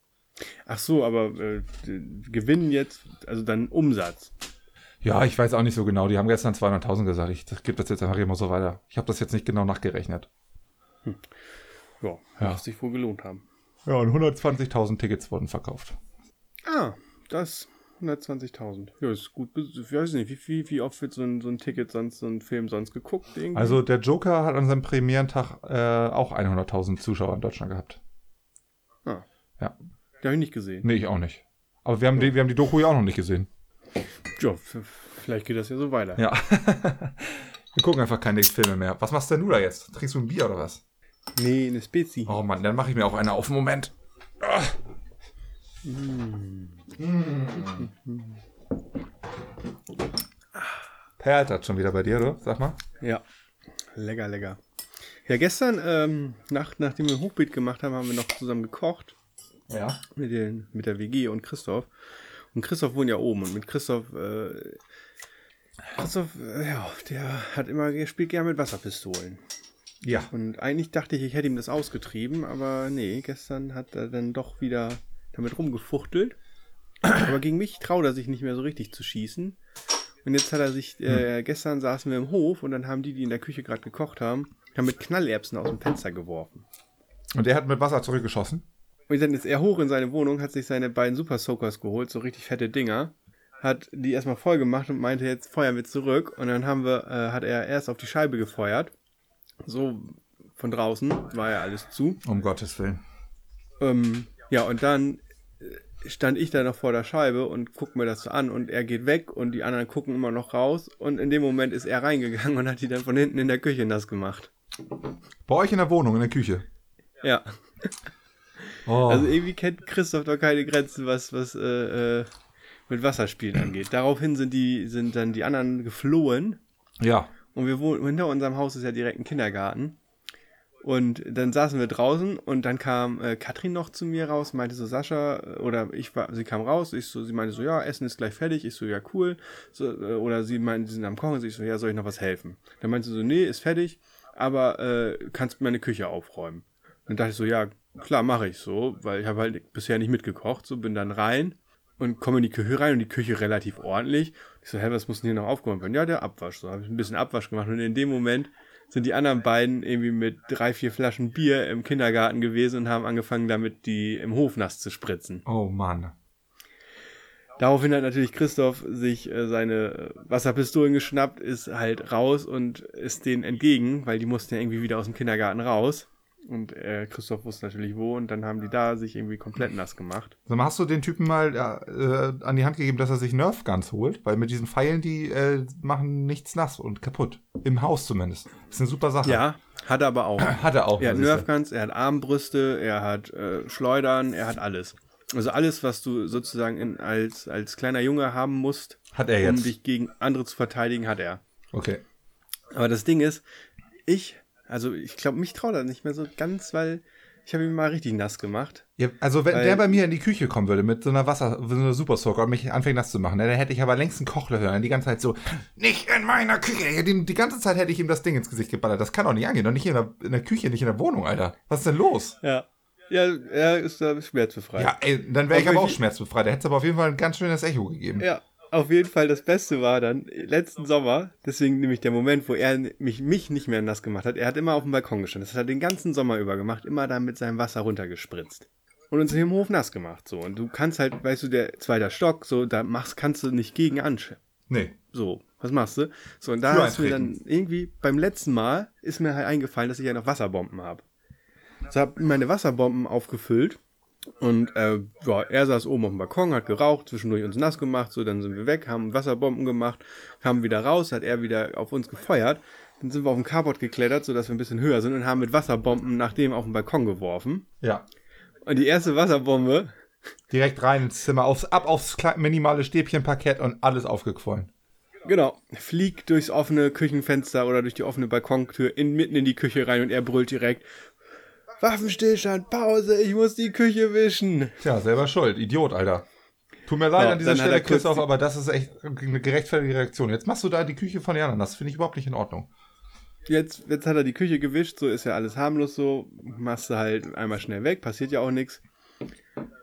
Ach so, aber äh, Gewinn jetzt, also dann Umsatz. Ja, ich weiß auch nicht so genau. Die haben gestern 200.000 gesagt. Ich gebe das jetzt einfach immer so weiter. Ich habe das jetzt nicht genau nachgerechnet. Hm. Ja, ja. muss sich wohl gelohnt haben. Ja, und 120.000 Tickets wurden verkauft. Ah, das 120.000. Ja, ist gut. Ich weiß nicht, wie, wie, wie oft wird so ein, so ein Ticket sonst, so ein Film sonst geguckt? Irgendwie? Also der Joker hat an seinem Premierentag äh, auch 100.000 Zuschauer in Deutschland gehabt. Ah. Ja. Den habe ich nicht gesehen. Nee, ich auch nicht. Aber wir haben, die, wir haben die Doku ja auch noch nicht gesehen. Ja, vielleicht geht das ja so weiter. Ja. wir gucken einfach keine Filme mehr. Was machst denn du da jetzt? Trinkst du ein Bier oder was? Nee, eine Spezi. Oh Mann, dann mache ich mir auch eine auf. Moment. Ah. Mm. Perlt das schon wieder bei dir, oder? Sag mal. Ja. Lecker, lecker. Ja, gestern, ähm, nach, nachdem wir Hochbeet gemacht haben, haben wir noch zusammen gekocht. Ja. Mit, den, mit der WG und Christoph. Und Christoph wohnt ja oben. Und mit Christoph, äh, Christoph, äh, ja, der hat immer, der spielt gerne mit Wasserpistolen. Ja. Und eigentlich dachte ich, ich hätte ihm das ausgetrieben, aber nee, gestern hat er dann doch wieder damit rumgefuchtelt. Aber gegen mich traut er sich nicht mehr so richtig zu schießen. Und jetzt hat er sich, äh, hm. gestern saßen wir im Hof und dann haben die, die in der Küche gerade gekocht haben, haben mit Knallerbsen aus dem Fenster geworfen. Und er hat mit Wasser zurückgeschossen? Und dann ist er hoch in seine Wohnung, hat sich seine beiden Super Soakers geholt, so richtig fette Dinger, hat die erstmal voll gemacht und meinte, jetzt feuern wir zurück. Und dann haben wir, äh, hat er erst auf die Scheibe gefeuert. So von draußen war ja alles zu. Um Gottes Willen. Ähm, ja, und dann stand ich da noch vor der Scheibe und guck mir das so an und er geht weg und die anderen gucken immer noch raus und in dem Moment ist er reingegangen und hat die dann von hinten in der Küche nass gemacht. Bei euch in der Wohnung, in der Küche? Ja. Oh. Also irgendwie kennt Christoph doch keine Grenzen, was, was äh, äh, mit Wasserspielen angeht. Daraufhin sind die, sind dann die anderen geflohen. Ja. Und wir wohnen, hinter unserem Haus ist ja direkt ein Kindergarten. Und dann saßen wir draußen und dann kam äh, Katrin noch zu mir raus, meinte so, Sascha, oder ich war, sie kam raus, ich so, sie meinte so, ja, Essen ist gleich fertig, ich so, ja, cool. So, äh, oder sie meinte, sie sind am Kochen, ich so, ja, soll ich noch was helfen? Dann meinte sie so, nee, ist fertig, aber äh, kannst meine Küche aufräumen. Und dann dachte ich so, ja, klar, mache ich so, weil ich habe halt bisher nicht mitgekocht, so bin dann rein und komme in die Küche rein und die Küche relativ ordentlich. Ich so, hä, was muss denn hier noch aufgeräumt werden? Ja, der Abwasch. So habe ich ein bisschen Abwasch gemacht und in dem Moment sind die anderen beiden irgendwie mit drei, vier Flaschen Bier im Kindergarten gewesen und haben angefangen, damit die im Hof nass zu spritzen. Oh Mann. Daraufhin hat natürlich Christoph sich äh, seine Wasserpistolen geschnappt, ist halt raus und ist denen entgegen, weil die mussten ja irgendwie wieder aus dem Kindergarten raus. Und äh, Christoph wusste natürlich wo und dann haben die da sich irgendwie komplett nass gemacht. Mal, hast du den Typen mal äh, an die Hand gegeben, dass er sich Nerf Guns holt? Weil mit diesen Pfeilen, die äh, machen nichts nass und kaputt. Im Haus zumindest. Das ist eine super Sache. Ja, hat er aber auch. hat er auch. Er hat Nerf Guns, er hat Armbrüste, er hat äh, Schleudern, er hat alles. Also alles, was du sozusagen in, als, als kleiner Junge haben musst, hat er jetzt. um dich gegen andere zu verteidigen, hat er. Okay. Aber das Ding ist, ich also ich glaube, mich traut er nicht mehr so ganz, weil ich habe ihn mal richtig nass gemacht. Ja, also wenn der bei mir in die Küche kommen würde mit so einer Wasser, so einer Super Soaker und mich anfängt nass zu machen, ne, dann hätte ich aber längst einen Kochler hören. Die ganze Zeit so, nicht in meiner Küche. Die, die, ganze Zeit hätte ich ihm das Ding ins Gesicht geballert. Das kann doch nicht angehen. Doch nicht in der, in der Küche, nicht in der Wohnung, Alter. Was ist denn los? Ja. Ja, er ist da schmerzbefreit. Ja, ey, dann wäre ich aber auch schmerzbefreit. Da hätte es aber auf jeden Fall ein ganz schönes Echo gegeben. Ja, auf jeden Fall das Beste war dann letzten Sommer, deswegen nämlich der Moment, wo er mich, mich nicht mehr nass gemacht hat. Er hat immer auf dem Balkon gestanden. Das hat er den ganzen Sommer über gemacht, immer da mit seinem Wasser runtergespritzt. Und uns im Hof nass gemacht, so. Und du kannst halt, weißt du, der zweite Stock, so, da machst, kannst du nicht gegen anschauen. Nee. So, was machst du? So, und da ist mir dann irgendwie beim letzten Mal ist mir halt eingefallen, dass ich ja noch Wasserbomben habe. So hab meine Wasserbomben aufgefüllt und äh, ja, er saß oben auf dem Balkon, hat geraucht, zwischendurch uns nass gemacht, so dann sind wir weg, haben Wasserbomben gemacht, kamen wieder raus, hat er wieder auf uns gefeuert. Dann sind wir auf dem Carport geklettert, sodass wir ein bisschen höher sind und haben mit Wasserbomben nach dem auf den Balkon geworfen. Ja. Und die erste Wasserbombe. Direkt rein ins Zimmer, aufs, ab aufs minimale Stäbchenparkett und alles aufgequollen. Genau. Fliegt durchs offene Küchenfenster oder durch die offene Balkontür in, mitten in die Küche rein und er brüllt direkt: Waffenstillstand, Pause, ich muss die Küche wischen. Tja, selber schuld, Idiot, Alter. Tut mir leid Ja, an dieser Stelle, Christoph, aber das ist echt eine gerechtfertigte Reaktion. Jetzt machst du da die Küche von den anderen. Das finde ich überhaupt nicht in Ordnung. Jetzt, jetzt hat er die Küche gewischt, so ist ja alles harmlos so. Machst du halt einmal schnell weg, passiert ja auch nichts.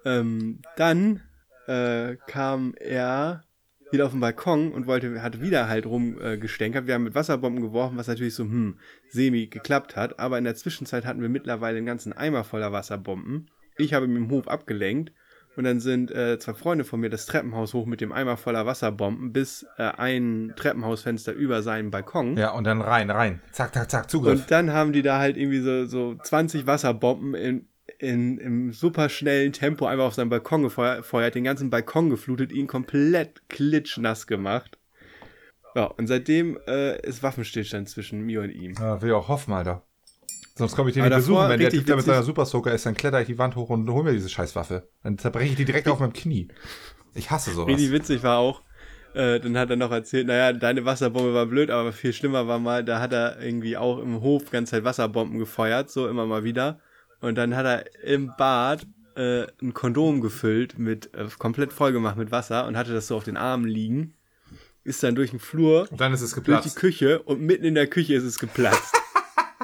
Ähm, dann äh, kam er wieder auf den Balkon und wollte, hat wieder halt rumgestänkert. Äh, wir haben mit Wasserbomben geworfen, was natürlich so, hm, semi geklappt hat. Aber in der Zwischenzeit hatten wir mittlerweile einen ganzen Eimer voller Wasserbomben. Ich habe ihn im Hof abgelenkt. Und dann sind äh, zwei Freunde von mir das Treppenhaus hoch mit dem Eimer voller Wasserbomben bis äh, ein Treppenhausfenster über seinen Balkon. Ja, und dann rein, rein. Zack, zack, zack, Zugriff. Und dann haben die da halt irgendwie so, so 20 Wasserbomben in, in, im super schnellen Tempo einfach auf seinen Balkon gefeuert, den ganzen Balkon geflutet, ihn komplett klitschnass gemacht. Ja, und seitdem äh, ist Waffenstillstand zwischen mir und ihm. ja, will ich auch hoffen, Alter. Sonst komme ich den nicht besuchen. Wenn der Typ da mit seiner Super Soaker ist, dann kletter ich die Wand hoch und hol mir diese Scheißwaffe. Dann zerbreche ich die direkt auf meinem Knie. Ich hasse sowas. Richtig witzig war auch, äh, dann hat er noch erzählt, naja, deine Wasserbombe war blöd, aber viel schlimmer war mal, da hat er irgendwie auch im Hof ganz Zeit Wasserbomben gefeuert, so immer mal wieder. Und dann hat er im Bad äh, ein Kondom gefüllt, mit äh, komplett vollgemacht mit Wasser und hatte das so auf den Armen liegen. Ist dann durch den Flur, Und dann ist es durch die geplatzt. Küche und mitten in der Küche ist es geplatzt.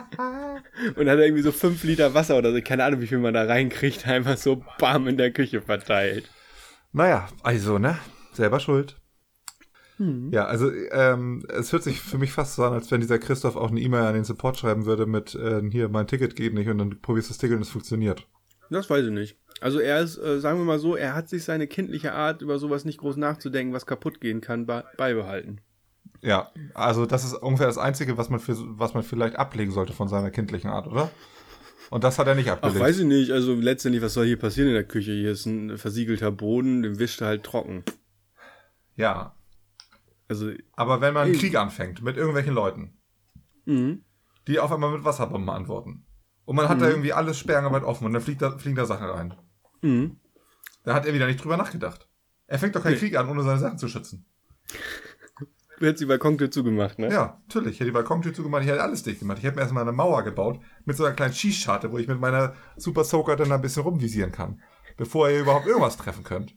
und hat er irgendwie so fünf Liter Wasser oder so, keine Ahnung, wie viel man da reinkriegt, einfach so bam in der Küche verteilt. Naja, also, ne? Selber schuld. Hm. Ja, also ähm, es hört sich für mich fast so an, als wenn dieser Christoph auch eine E-Mail an den Support schreiben würde mit äh, hier, mein Ticket geht nicht und dann probierst du das Ticket und es funktioniert. Das weiß ich nicht. Also er ist, äh, sagen wir mal so, er hat sich seine kindliche Art, über sowas nicht groß nachzudenken, was kaputt gehen kann, be beibehalten. Ja, also das ist ungefähr das Einzige, was man, für, was man vielleicht ablegen sollte von seiner kindlichen Art, oder? Und das hat er nicht Ach, abgelegt. weiß ich nicht. Also letztendlich, was soll hier passieren in der Küche? Hier ist ein versiegelter Boden, den wischt er halt trocken. Ja, Also, aber wenn man einen. Krieg anfängt mit irgendwelchen Leuten, mhm. die auf einmal mit Wasserbomben antworten und man hat da Mhm. irgendwie alles sperrangelweit offen und dann fliegt da, fliegen da Sachen rein, Mhm. da hat er wieder nicht drüber nachgedacht. Er fängt doch keinen Nee. Krieg an, ohne seine Sachen zu schützen. Du hättest die Balkontür zugemacht, ne? Ja, natürlich. Ich hätte die Balkontür zugemacht, ich hätte alles dicht gemacht. Ich hätte mir erstmal eine Mauer gebaut mit so einer kleinen Schießscharte, wo ich mit meiner Super Soaker dann ein bisschen rumvisieren kann, bevor ihr überhaupt irgendwas treffen könnt.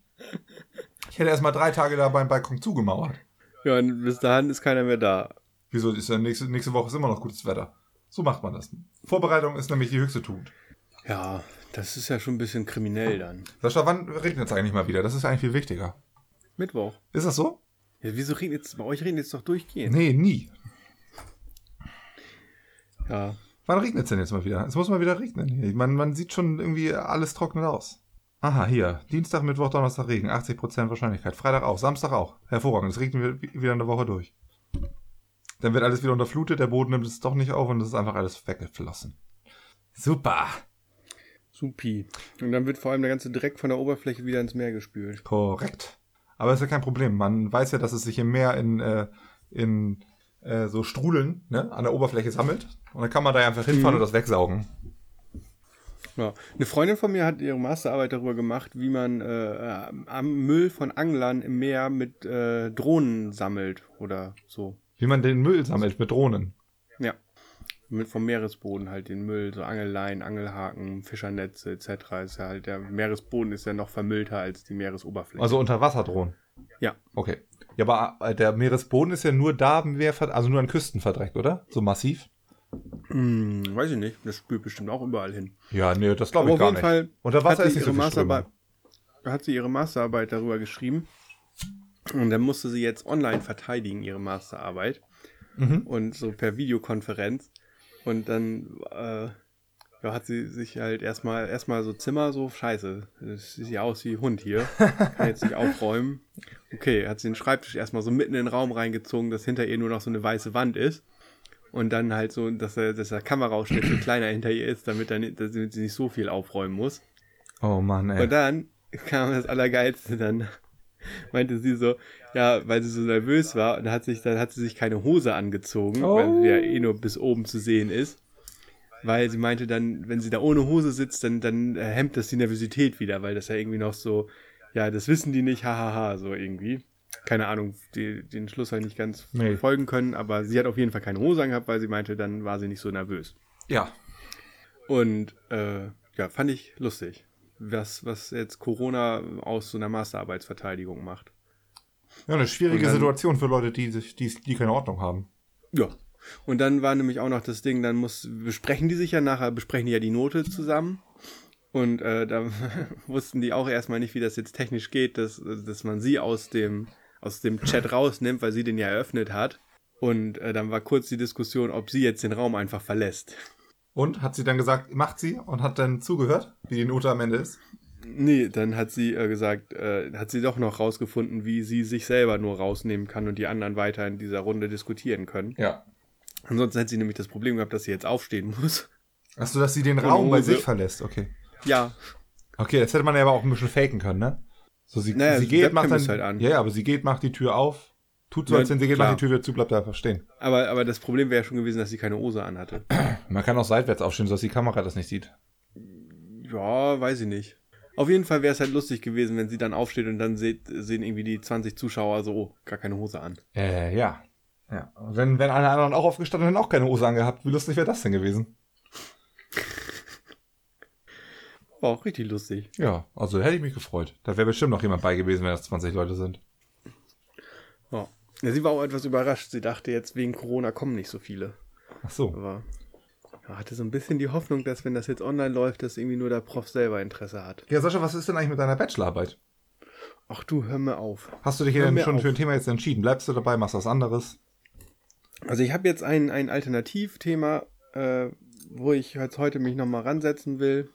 Ich hätte erstmal drei Tage da beim Balkon zugemauert. Ja, und bis dahin ist keiner mehr da. Wieso ist ja nächste, nächste Woche ist immer noch gutes Wetter. So macht man das. Vorbereitung ist nämlich die höchste Tugend. Ja, das ist ja schon ein bisschen kriminell dann. Sascha, wann regnet es eigentlich mal wieder? Das ist eigentlich viel wichtiger. Mittwoch. Ist das so? Ja, wieso regnet es? Bei euch regnet es doch durchgehend. Nee, nie. Ja. Wann regnet es denn jetzt mal wieder? Es muss mal wieder regnen. Man, man sieht schon irgendwie alles trocknet aus. Aha, hier. Dienstag, Mittwoch, Donnerstag Regen. 80% Wahrscheinlichkeit. Freitag auch. Samstag auch. Hervorragend. Es regnet wieder- eine Woche durch. Dann wird alles wieder unterflutet, der Boden nimmt es doch nicht auf und es ist einfach alles weggeflossen. Super. Supi. Und dann wird vor allem der ganze Dreck von der Oberfläche wieder ins Meer gespült. Korrekt. Aber ist ja kein Problem. Man weiß ja, dass es sich im Meer in, äh, in äh, so Strudeln ne, an der Oberfläche sammelt. Und dann kann man da einfach hinfahren Mhm. und das wegsaugen. Ja. Eine Freundin von mir hat ihre Masterarbeit darüber gemacht, wie man äh, am Müll von Anglern im Meer mit äh, Drohnen sammelt oder so. Wie man den Müll sammelt mit Drohnen. Ja. Mit vom Meeresboden halt den Müll, so Angeleien, Angelhaken, Fischernetze etc. Ist ja halt der Meeresboden ist ja noch vermüllter als die Meeresoberfläche. Also unter Wasserdrohnen. ja. Okay. Ja, aber äh, der Meeresboden ist ja nur da, also nur an Küsten verdreckt, oder? So massiv? Hm, weiß ich nicht. Das spült bestimmt auch überall hin. Ja, nee, das glaube ich auf gar jeden nicht. Fall Unter Wasser hat ist sie nicht so ihre viel hat sie ihre Masterarbeit darüber geschrieben. Und dann musste sie jetzt online verteidigen, ihre Masterarbeit. Mhm. Und so per Videokonferenz. Und dann äh, ja, hat sie sich halt erstmal erstmal so Zimmer so, scheiße, das sieht ja aus wie Hund hier. Kann jetzt nicht aufräumen. Okay, hat sie den Schreibtisch erstmal so mitten in den Raum reingezogen, dass hinter ihr nur noch so eine weiße Wand ist. Und dann halt so, dass, er, dass der Kameraausschnitt viel kleiner hinter ihr ist, damit, dann, damit sie nicht so viel aufräumen muss. Oh Mann, ey. Und dann kam das Allergeilste, dann meinte sie so, ja, weil sie so nervös war, und hat sich, dann hat sie sich keine Hose angezogen, Oh. weil sie ja eh nur bis oben zu sehen ist. Weil sie meinte dann, wenn sie da ohne Hose sitzt, dann, dann hemmt das die Nervosität wieder, weil das ja irgendwie noch so, ja, das wissen die nicht, hahaha, so irgendwie. Keine Ahnung, die, den Schluss habe ich nicht ganz Nee. folgen können, aber sie hat auf jeden Fall keine Hose angehabt, weil sie meinte, dann war sie nicht so nervös. Ja. Und äh, ja, fand ich lustig. was, was jetzt Corona aus so einer Masterarbeitsverteidigung macht. Ja, eine schwierige dann- Situation für Leute, die, sich- die, die keine Ordnung haben. Ja. Und dann war nämlich auch noch das Ding, dann muss, besprechen die sich ja nachher, besprechen die ja die Note zusammen. Und äh, da wussten die auch erstmal nicht, wie das jetzt technisch geht, dass, dass man sie aus dem, aus dem Chat rausnimmt, weil sie den ja eröffnet hat. Und äh, dann war kurz die Diskussion, ob sie jetzt den Raum einfach verlässt. Und hat sie dann gesagt, macht sie und hat dann zugehört, wie die Note am Ende ist. Nee, dann hat sie äh, gesagt, äh, hat sie doch noch rausgefunden, wie sie sich selber nur rausnehmen kann und die anderen weiter in dieser Runde diskutieren können. Ja. Ansonsten hätte sie nämlich das Problem gehabt, dass sie jetzt aufstehen muss. Achso, dass sie den Raum bei sich verlässt, okay. Ja, Okay, das hätte man ja aber auch ein bisschen faken können, ne? So, sie, Naja, sie geht, macht dann, halt an. Ja, aber sie geht, macht die Tür auf, tut so, als wenn sie geht, klar. macht die Tür wieder zu, bleibt da einfach stehen. aber, aber das Problem wäre schon gewesen, dass sie keine Hose anhatte. Man kann auch seitwärts aufstehen, sodass die Kamera das nicht sieht. Ja, weiß ich nicht. Auf jeden Fall wäre es halt lustig gewesen, wenn sie dann aufsteht und dann seht, sehen irgendwie die 20 Zuschauer so, oh, gar keine Hose an. Äh, ja. Ja. Wenn, wenn alle anderen auch aufgestanden und auch keine Hose angehabt, wie lustig wäre das denn gewesen? War auch richtig lustig. Ja, also hätte ich mich gefreut. Da wäre bestimmt noch jemand bei gewesen, wenn das 20 Leute sind. Ja. ja. Sie war auch etwas überrascht. Sie dachte jetzt, wegen Corona kommen nicht so viele. Ach so. Aber ja, hatte so ein bisschen die Hoffnung, dass wenn das jetzt online läuft, dass irgendwie nur der Prof selber Interesse hat. Ja, Sascha, was ist denn eigentlich mit deiner Bachelorarbeit? Ach du, hör mir auf. Hast du dich hier Hör denn schon auf. für ein Thema jetzt entschieden? Bleibst du dabei, machst was anderes? Also ich habe jetzt ein, ein Alternativthema, äh, wo ich jetzt heute mich nochmal ransetzen will.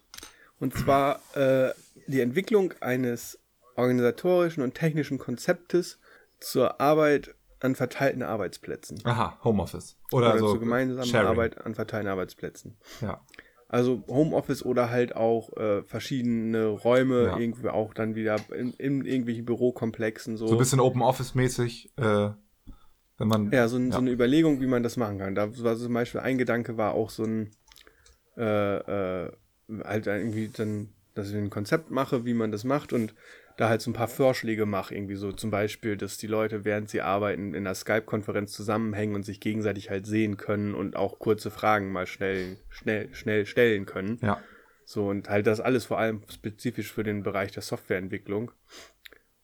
Und zwar äh, die Entwicklung eines organisatorischen und technischen Konzeptes zur Arbeit an verteilten Arbeitsplätzen. Aha, Homeoffice. Oder, Oder so zur gemeinsamen Sharing. Arbeit an verteilten Arbeitsplätzen. Ja. Also Homeoffice oder halt auch äh, verschiedene Räume, Ja. irgendwie auch dann wieder in, in irgendwelchen Bürokomplexen so. So ein bisschen Open Office mäßig, äh, wenn man. Ja, so, ein, so Ja. eine Überlegung, wie man das machen kann. Da war zum Beispiel ein Gedanke, war auch so ein, äh, äh, halt irgendwie dann, dass ich ein Konzept mache, wie man das macht und da halt so ein paar Vorschläge mache, irgendwie so zum Beispiel, dass die Leute, während sie arbeiten, in einer Skype-Konferenz zusammenhängen und sich gegenseitig halt sehen können und auch kurze Fragen mal schnell, schnell, schnell stellen können. Ja. So, und halt das alles vor allem spezifisch für den Bereich der Softwareentwicklung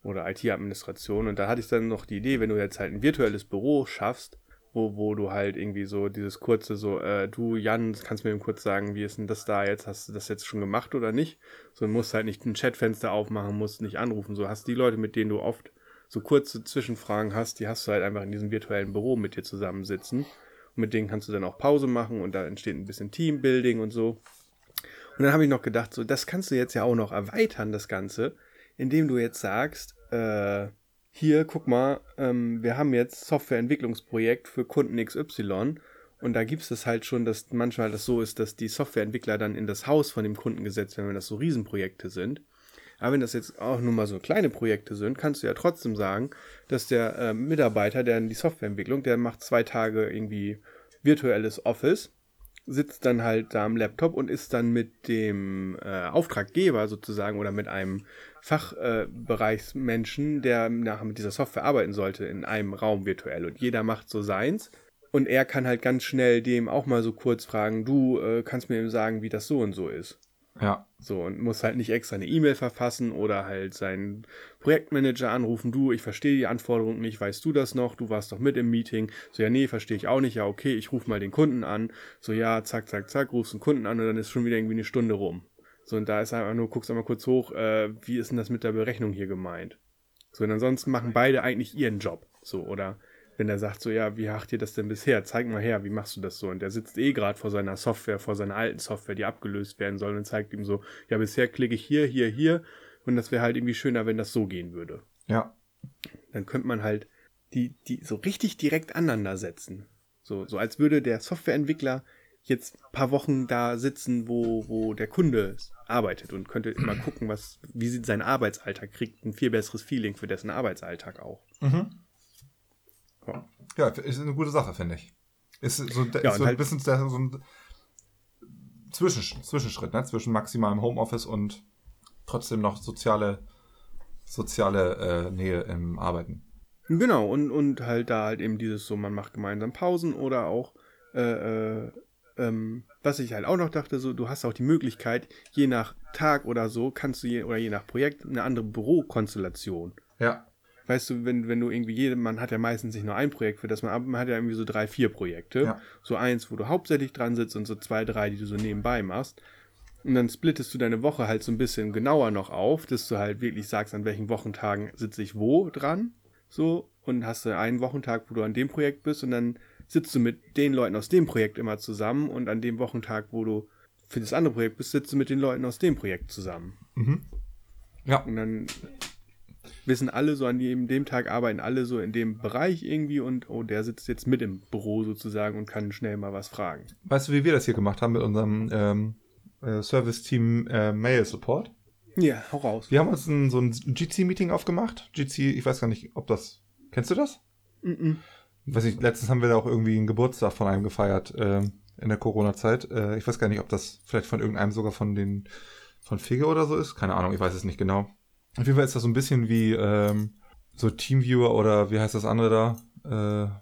oder IT-Administration. Und da hatte ich dann noch die Idee, wenn du jetzt halt ein virtuelles Büro schaffst, wo, wo du halt irgendwie so dieses kurze, so, äh, du Jan, kannst mir eben kurz sagen, wie ist denn das da jetzt? Hast du das jetzt schon gemacht oder nicht? So, du musst halt nicht ein Chatfenster aufmachen, musst nicht anrufen. So hast die Leute, mit denen du oft so kurze Zwischenfragen hast, die hast du halt einfach in diesem virtuellen Büro mit dir zusammensitzen. Und mit denen kannst du dann auch Pause machen und da entsteht ein bisschen Teambuilding und so. Und dann habe ich noch gedacht, so, das kannst du jetzt ja auch noch erweitern, das Ganze, indem du jetzt sagst, äh, hier, guck mal, ähm, wir haben jetzt Softwareentwicklungsprojekt für Kunden XY und da gibt es halt schon, dass manchmal das so ist, dass die Softwareentwickler dann in das Haus von dem Kunden gesetzt werden, wenn das so Riesenprojekte sind. Aber wenn das jetzt auch nur mal so kleine Projekte sind, kannst du ja trotzdem sagen, dass der äh, Mitarbeiter, der in die Softwareentwicklung, der macht zwei Tage irgendwie virtuelles Office sitzt dann halt da am Laptop und ist dann mit dem äh, Auftraggeber sozusagen oder mit einem Fachbereichsmenschen, der nachher mit dieser Software arbeiten sollte, in einem Raum virtuell. Und jeder macht so seins. Und er kann halt ganz schnell dem auch mal so kurz fragen, du äh, kannst mir eben sagen, wie das so und so ist. Ja. So, und muss halt nicht extra eine E-Mail verfassen oder halt seinen Projektmanager anrufen, du, ich verstehe die Anforderung nicht, weißt du das noch? Du warst doch mit im Meeting. So, ja, nee, verstehe ich auch nicht. Ja, okay, ich rufe mal den Kunden an. So, ja, zack, zack, zack, rufst den Kunden an und dann ist schon wieder irgendwie eine Stunde rum. So, und da ist einfach nur, guckst einmal kurz hoch, äh, wie ist denn das mit der Berechnung hier gemeint? So, und ansonsten machen beide eigentlich ihren Job. So, oder wenn er sagt so, ja, wie macht ihr das denn bisher? Zeig mal her, wie machst du das so? Und der sitzt eh gerade vor seiner Software, vor seiner alten Software, die abgelöst werden soll und zeigt ihm so, ja, bisher klicke ich hier, hier, hier und das wäre halt irgendwie schöner, wenn das so gehen würde. Ja. Dann könnte man halt die, die so richtig direkt aneinander setzen. So, so als würde der Softwareentwickler jetzt ein paar Wochen da sitzen, wo, wo der Kunde arbeitet und könnte immer gucken, was, wie sieht sein Arbeitsalltag, kriegt ein viel besseres Feeling für dessen Arbeitsalltag auch. Mhm. Ja. Ist eine gute Sache, finde ich. Ist so, Ja, so ein halt- bisschen der, so ein Zwischensch Zwischenschritt, ne? Zwischen maximalem Homeoffice und trotzdem noch soziale, soziale äh, Nähe im Arbeiten. Genau, und, und halt da halt eben dieses so, man macht gemeinsam Pausen oder auch äh, äh, ähm, was ich halt auch noch dachte, so, du hast auch die Möglichkeit, je nach Tag oder so, kannst du je, oder je nach Projekt eine andere Bürokonstellation. Ja. Weißt du, wenn, wenn du irgendwie jede, man hat ja meistens nicht nur ein Projekt, für das man, man hat ja irgendwie so drei, vier Projekte. Ja. So eins, wo du hauptsächlich dran sitzt und so zwei, drei, die du so nebenbei machst. Und dann splittest du deine Woche halt so ein bisschen genauer noch auf, dass du halt wirklich sagst, an welchen Wochentagen sitze ich wo dran. So, und hast du einen Wochentag, wo du an dem Projekt bist und dann sitzt du mit den Leuten aus dem Projekt immer zusammen und an dem Wochentag, wo du für das andere Projekt bist, sitzt du mit den Leuten aus dem Projekt zusammen. Mhm. Ja. Und dann wissen alle so an dem, dem Tag arbeiten alle so in dem Bereich irgendwie und oh, der sitzt jetzt mit im Büro sozusagen und kann schnell mal was fragen. Weißt du, wie wir das hier gemacht haben mit unserem ähm, äh, Service-Team äh, Mail Support? Ja, hau raus. Wir haben uns ein, so ein GC-Meeting aufgemacht. GC, ich weiß gar nicht, ob das. Kennst du das? Mm weiß nicht, letztens haben wir da auch irgendwie einen Geburtstag von einem gefeiert ähm, in der Corona-Zeit. Äh, ich weiß gar nicht, ob das vielleicht von irgendeinem sogar von den von Figge oder so ist. Keine Ahnung, ich weiß es nicht genau. Auf jeden Fall ist das so ein bisschen wie ähm, so Teamviewer oder wie heißt das andere da? Äh,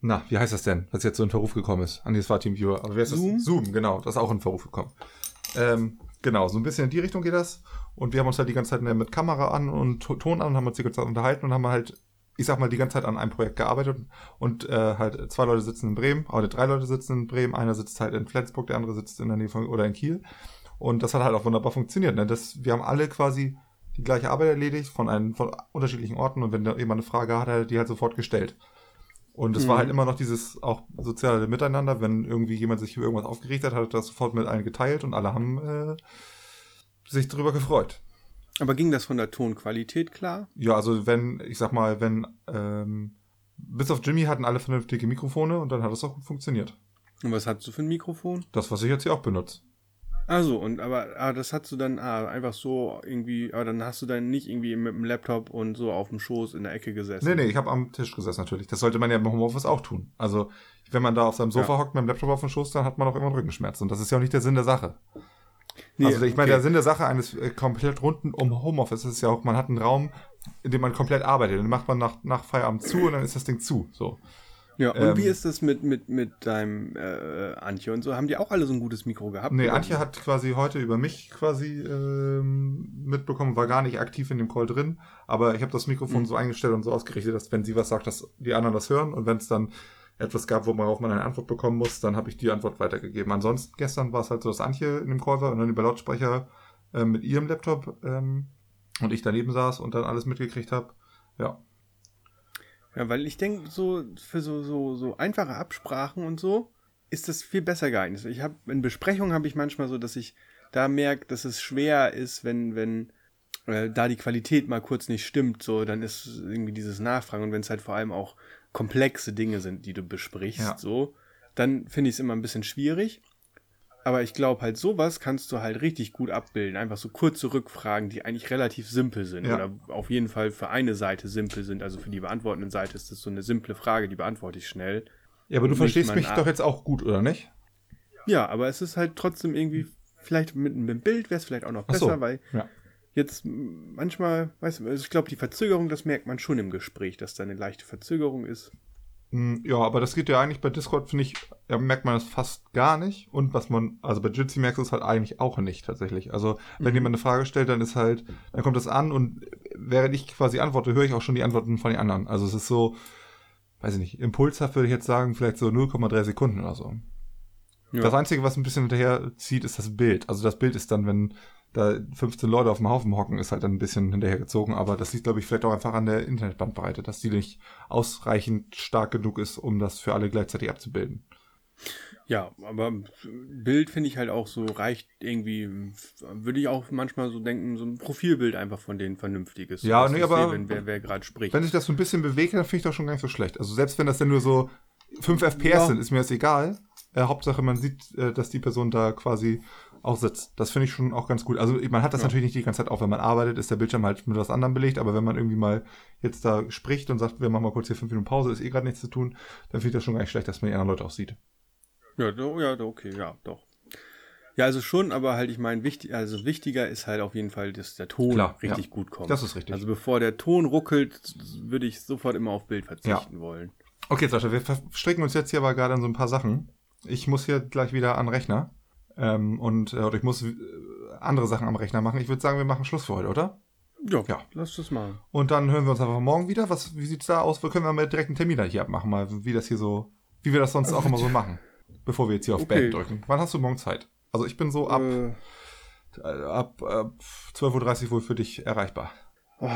na, wie heißt das denn, was jetzt so in Verruf gekommen ist? Ah, nee, es war Teamviewer. Aber wer ist Zoom? das? Zoom, genau. Das ist auch in Verruf gekommen. Ähm, genau, so ein bisschen in die Richtung geht das. Und wir haben uns halt die ganze Zeit mit Kamera an und To- Ton an und haben uns die ganze Zeit unterhalten und haben halt, ich sag mal, die ganze Zeit an einem Projekt gearbeitet. Und äh, halt zwei Leute sitzen in Bremen, oder drei Leute sitzen in Bremen, einer sitzt halt in Flensburg, der andere sitzt in der Nähe von, oder in Kiel. Und das hat halt auch wunderbar funktioniert. Ne? Das, wir haben alle quasi die gleiche Arbeit erledigt von, einem, von unterschiedlichen Orten und wenn da jemand eine Frage hat, hat er die halt sofort gestellt. Und es war Mhm. halt immer noch dieses auch soziale Miteinander, wenn irgendwie jemand sich über irgendwas aufgeregt hat, hat er das sofort mit allen geteilt und alle haben äh, sich darüber gefreut. Aber ging das von der Tonqualität klar? Ja, also wenn, ich sag mal, wenn, ähm, bis auf Jimmy hatten alle vernünftige Mikrofone und dann hat es auch gut funktioniert. Und was hast du für ein Mikrofon? Das, was ich jetzt hier auch benutze. Also, und aber ah, das hast du dann ah, einfach so irgendwie, aber dann hast du dann nicht irgendwie mit dem Laptop und so auf dem Schoß in der Ecke gesessen. Nee, nee, ich habe am Tisch gesessen natürlich. Das sollte man ja im Homeoffice auch tun. Also, wenn man da auf seinem Sofa Ja. hockt mit dem Laptop auf dem Schoß, dann hat man auch immer Rückenschmerzen. Und das ist ja auch nicht der Sinn der Sache. Nee, also, ich meine, okay. der Sinn der Sache eines äh, komplett runden um Homeoffice ist ja auch, man hat einen Raum, in dem man komplett arbeitet. Den macht man nach, nach Feierabend zu und dann ist das Ding zu. So. Ja, und ähm, wie ist das mit, mit, mit deinem äh, Antje und so? Haben die auch alle so ein gutes Mikro gehabt? Nee, oder? Antje hat quasi heute über mich quasi ähm, mitbekommen, war gar nicht aktiv in dem Call drin, aber ich habe das Mikrofon Mhm. so eingestellt und so ausgerichtet, dass wenn sie was sagt, dass die anderen das hören und wenn es dann etwas gab, worauf man eine Antwort bekommen muss, dann habe ich die Antwort weitergegeben. Ansonsten gestern war es halt so, dass Antje in dem Call war und dann über Lautsprecher äh, mit ihrem Laptop ähm, und ich daneben saß und dann alles mitgekriegt habe. Ja. Ja, weil ich denke, so für so, so, so einfache Absprachen und so ist das viel besser geeignet. Ich habe in Besprechungen habe ich manchmal so, dass ich da merke, dass es schwer ist, wenn, wenn äh, da die Qualität mal kurz nicht stimmt, so, dann ist irgendwie dieses Nachfragen und wenn es halt vor allem auch komplexe Dinge sind, die du besprichst, Ja. so, dann finde ich es immer ein bisschen schwierig. Aber ich glaube halt, sowas kannst du halt richtig gut abbilden. Einfach so kurze Rückfragen, die eigentlich relativ simpel sind. Ja. Oder auf jeden Fall für eine Seite simpel sind. Also für die beantwortenden Seite ist das so eine simple Frage, die beantworte ich schnell. Ja, aber du verstehst mich doch jetzt auch gut, oder nicht? Ja, aber es ist halt trotzdem irgendwie, vielleicht mit einem Bild wäre es vielleicht auch noch Ach so, besser, weil ja. jetzt manchmal, weißt du, also ich glaube, die Verzögerung, das merkt man schon im Gespräch, dass da eine leichte Verzögerung ist. Mm, Ja, aber das geht ja eigentlich bei Discord, finde ich, ja, merkt man das fast gar nicht. Und was man, also bei Jitsi merkst du es halt eigentlich auch nicht tatsächlich. Also, wenn Mhm. jemand eine Frage stellt, dann ist halt, dann kommt das an und während ich quasi antworte, höre ich auch schon die Antworten von den anderen. Also es ist so, weiß ich nicht, impulshaft würde ich jetzt sagen, vielleicht so 0,3 Sekunden oder so. Ja. Das Einzige, was ein bisschen hinterher zieht, ist das Bild. Also das Bild ist dann, wenn da 15 Leute auf dem Haufen hocken, ist halt dann ein bisschen hinterhergezogen. Aber das liegt, glaube ich, vielleicht auch einfach an der Internetbandbreite, dass die nicht ausreichend stark genug ist, um das für alle gleichzeitig abzubilden. Ja, aber Bild finde ich halt auch so, reicht irgendwie, würde ich auch manchmal so denken, so ein Profilbild einfach von denen vernünftiges. Ja, nee, aber- sehe, wenn wer, wer gerade spricht. Wenn sich das so ein bisschen bewegt, dann finde ich das schon gar nicht so schlecht. Also selbst wenn das dann nur so 5 FPS Ja. sind, ist mir das egal. Äh, Hauptsache, man sieht, äh, dass die Person da quasi auch sitzt. Das finde ich schon auch ganz gut. Also man hat das Ja. natürlich nicht die ganze Zeit auf, wenn man arbeitet, ist der Bildschirm halt mit was anderem belegt, aber wenn man irgendwie mal jetzt da spricht und sagt, wir machen mal kurz hier fünf Minuten Pause, ist eh gerade nichts zu tun, dann finde ich das schon gar nicht schlecht, dass man die anderen Leute auch sieht. Ja, ja, okay, ja, doch. Ja, also schon, aber halt, ich meine, wichtig, also wichtiger ist halt auf jeden Fall, dass der Ton Klar, richtig ja. gut kommt. Das ist richtig. Also bevor der Ton ruckelt, würde ich sofort immer auf Bild verzichten wollen. Okay, Sascha, wir verstricken uns jetzt hier aber gerade in so ein paar Sachen. Ich muss hier gleich wieder an den Rechner. Ähm, und äh, ich muss äh, andere Sachen am Rechner machen. Ich würde sagen, wir machen Schluss für heute, oder? Ja, Ja. lass das machen. Und dann hören wir uns einfach morgen wieder. Was, wie sieht's da aus? Wir können wir mal direkt einen Termin da hier abmachen, mal wie das hier so, wie wir das sonst auch immer so machen. Bevor wir jetzt hier auf Okay. Back drücken. Wann hast du morgen Zeit? Also ich bin so ab, Äh, äh, ab äh, 12.30 Uhr wohl für dich erreichbar. oh,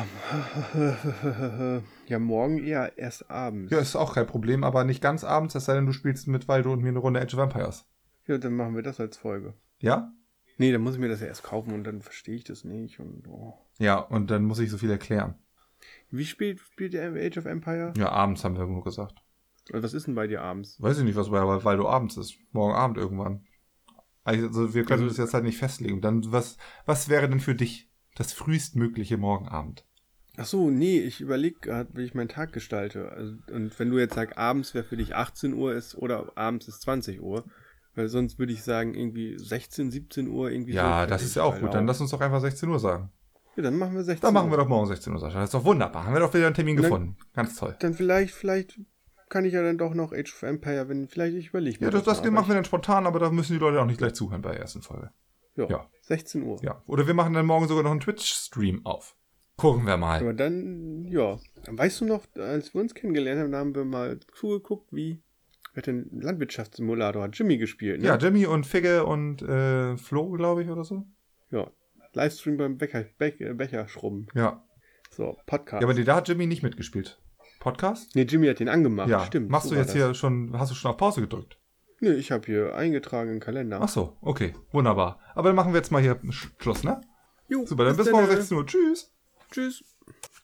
ja, morgen eher erst abends. Ja, ist auch kein Problem, aber nicht ganz abends, es sei denn, du spielst mit Waldo und mir eine Runde of Vampires. Ja, dann machen wir das als Folge. Ja? Nee, dann muss ich mir das ja erst kaufen und dann verstehe ich das nicht. Und, oh. Ja, und dann muss ich so viel erklären. Wie spät spielt der Age of Empire? Ja, abends haben wir nur gesagt. Oder Was ist denn bei dir abends? Weiß ich nicht, was bei Waldo abends ist. Morgen Abend irgendwann. Also wir können Also- das jetzt halt nicht festlegen. Dann was, was wäre denn für dich das frühestmögliche Morgenabend? Ach so, nee, ich überlege gerade, wie ich meinen Tag gestalte. Also, und wenn du jetzt sagst, abends wäre für dich 18 Uhr ist oder abends ist 20 Uhr, weil sonst würde ich sagen, irgendwie 16, 17 Uhr irgendwie. Ja, so das ist ja auch halt gut. Dann lass uns doch einfach 16 Uhr sagen. Ja, dann machen wir 16 Dann machen wir Uhr. doch morgen 16 Uhr, Sascha. Das ist doch wunderbar. Haben wir doch wieder einen Termin Dann- gefunden. Ganz toll. Dann vielleicht, vielleicht kann ich ja dann doch noch Age of Empire, wenn vielleicht ich überlege. Ja, das, das machen wir dann spontan, aber da müssen die Leute auch nicht gleich zuhören bei der ersten Folge. Ja, ja. 16 Uhr. Ja. Oder wir machen dann morgen sogar noch einen Twitch-Stream auf. Gucken wir mal. Aber dann, ja. Weißt du noch, als wir uns kennengelernt haben, da haben wir mal zugeguckt, wie. Wer hat denn Landwirtschaftssimulator? Hat Jimmy gespielt, ne? Ja, Jimmy und Figge und äh, Flo, glaube ich, oder so. ja. Livestream beim Becher, Be Becher schrubben. Ja. So, Podcast. Ja, aber da hat Jimmy nicht mitgespielt. Podcast? nee, Jimmy hat den angemacht. ja, stimmt. Machst so du jetzt das. hier schon, hast du schon auf Pause gedrückt? Nee, ich habe hier eingetragen im Kalender. Ach so, okay, wunderbar. Aber dann machen wir jetzt mal hier Sch- Schluss, ne? Jo, Super, dann bis, dann, morgen äh, 16 Uhr. Tschüss. Tschüss.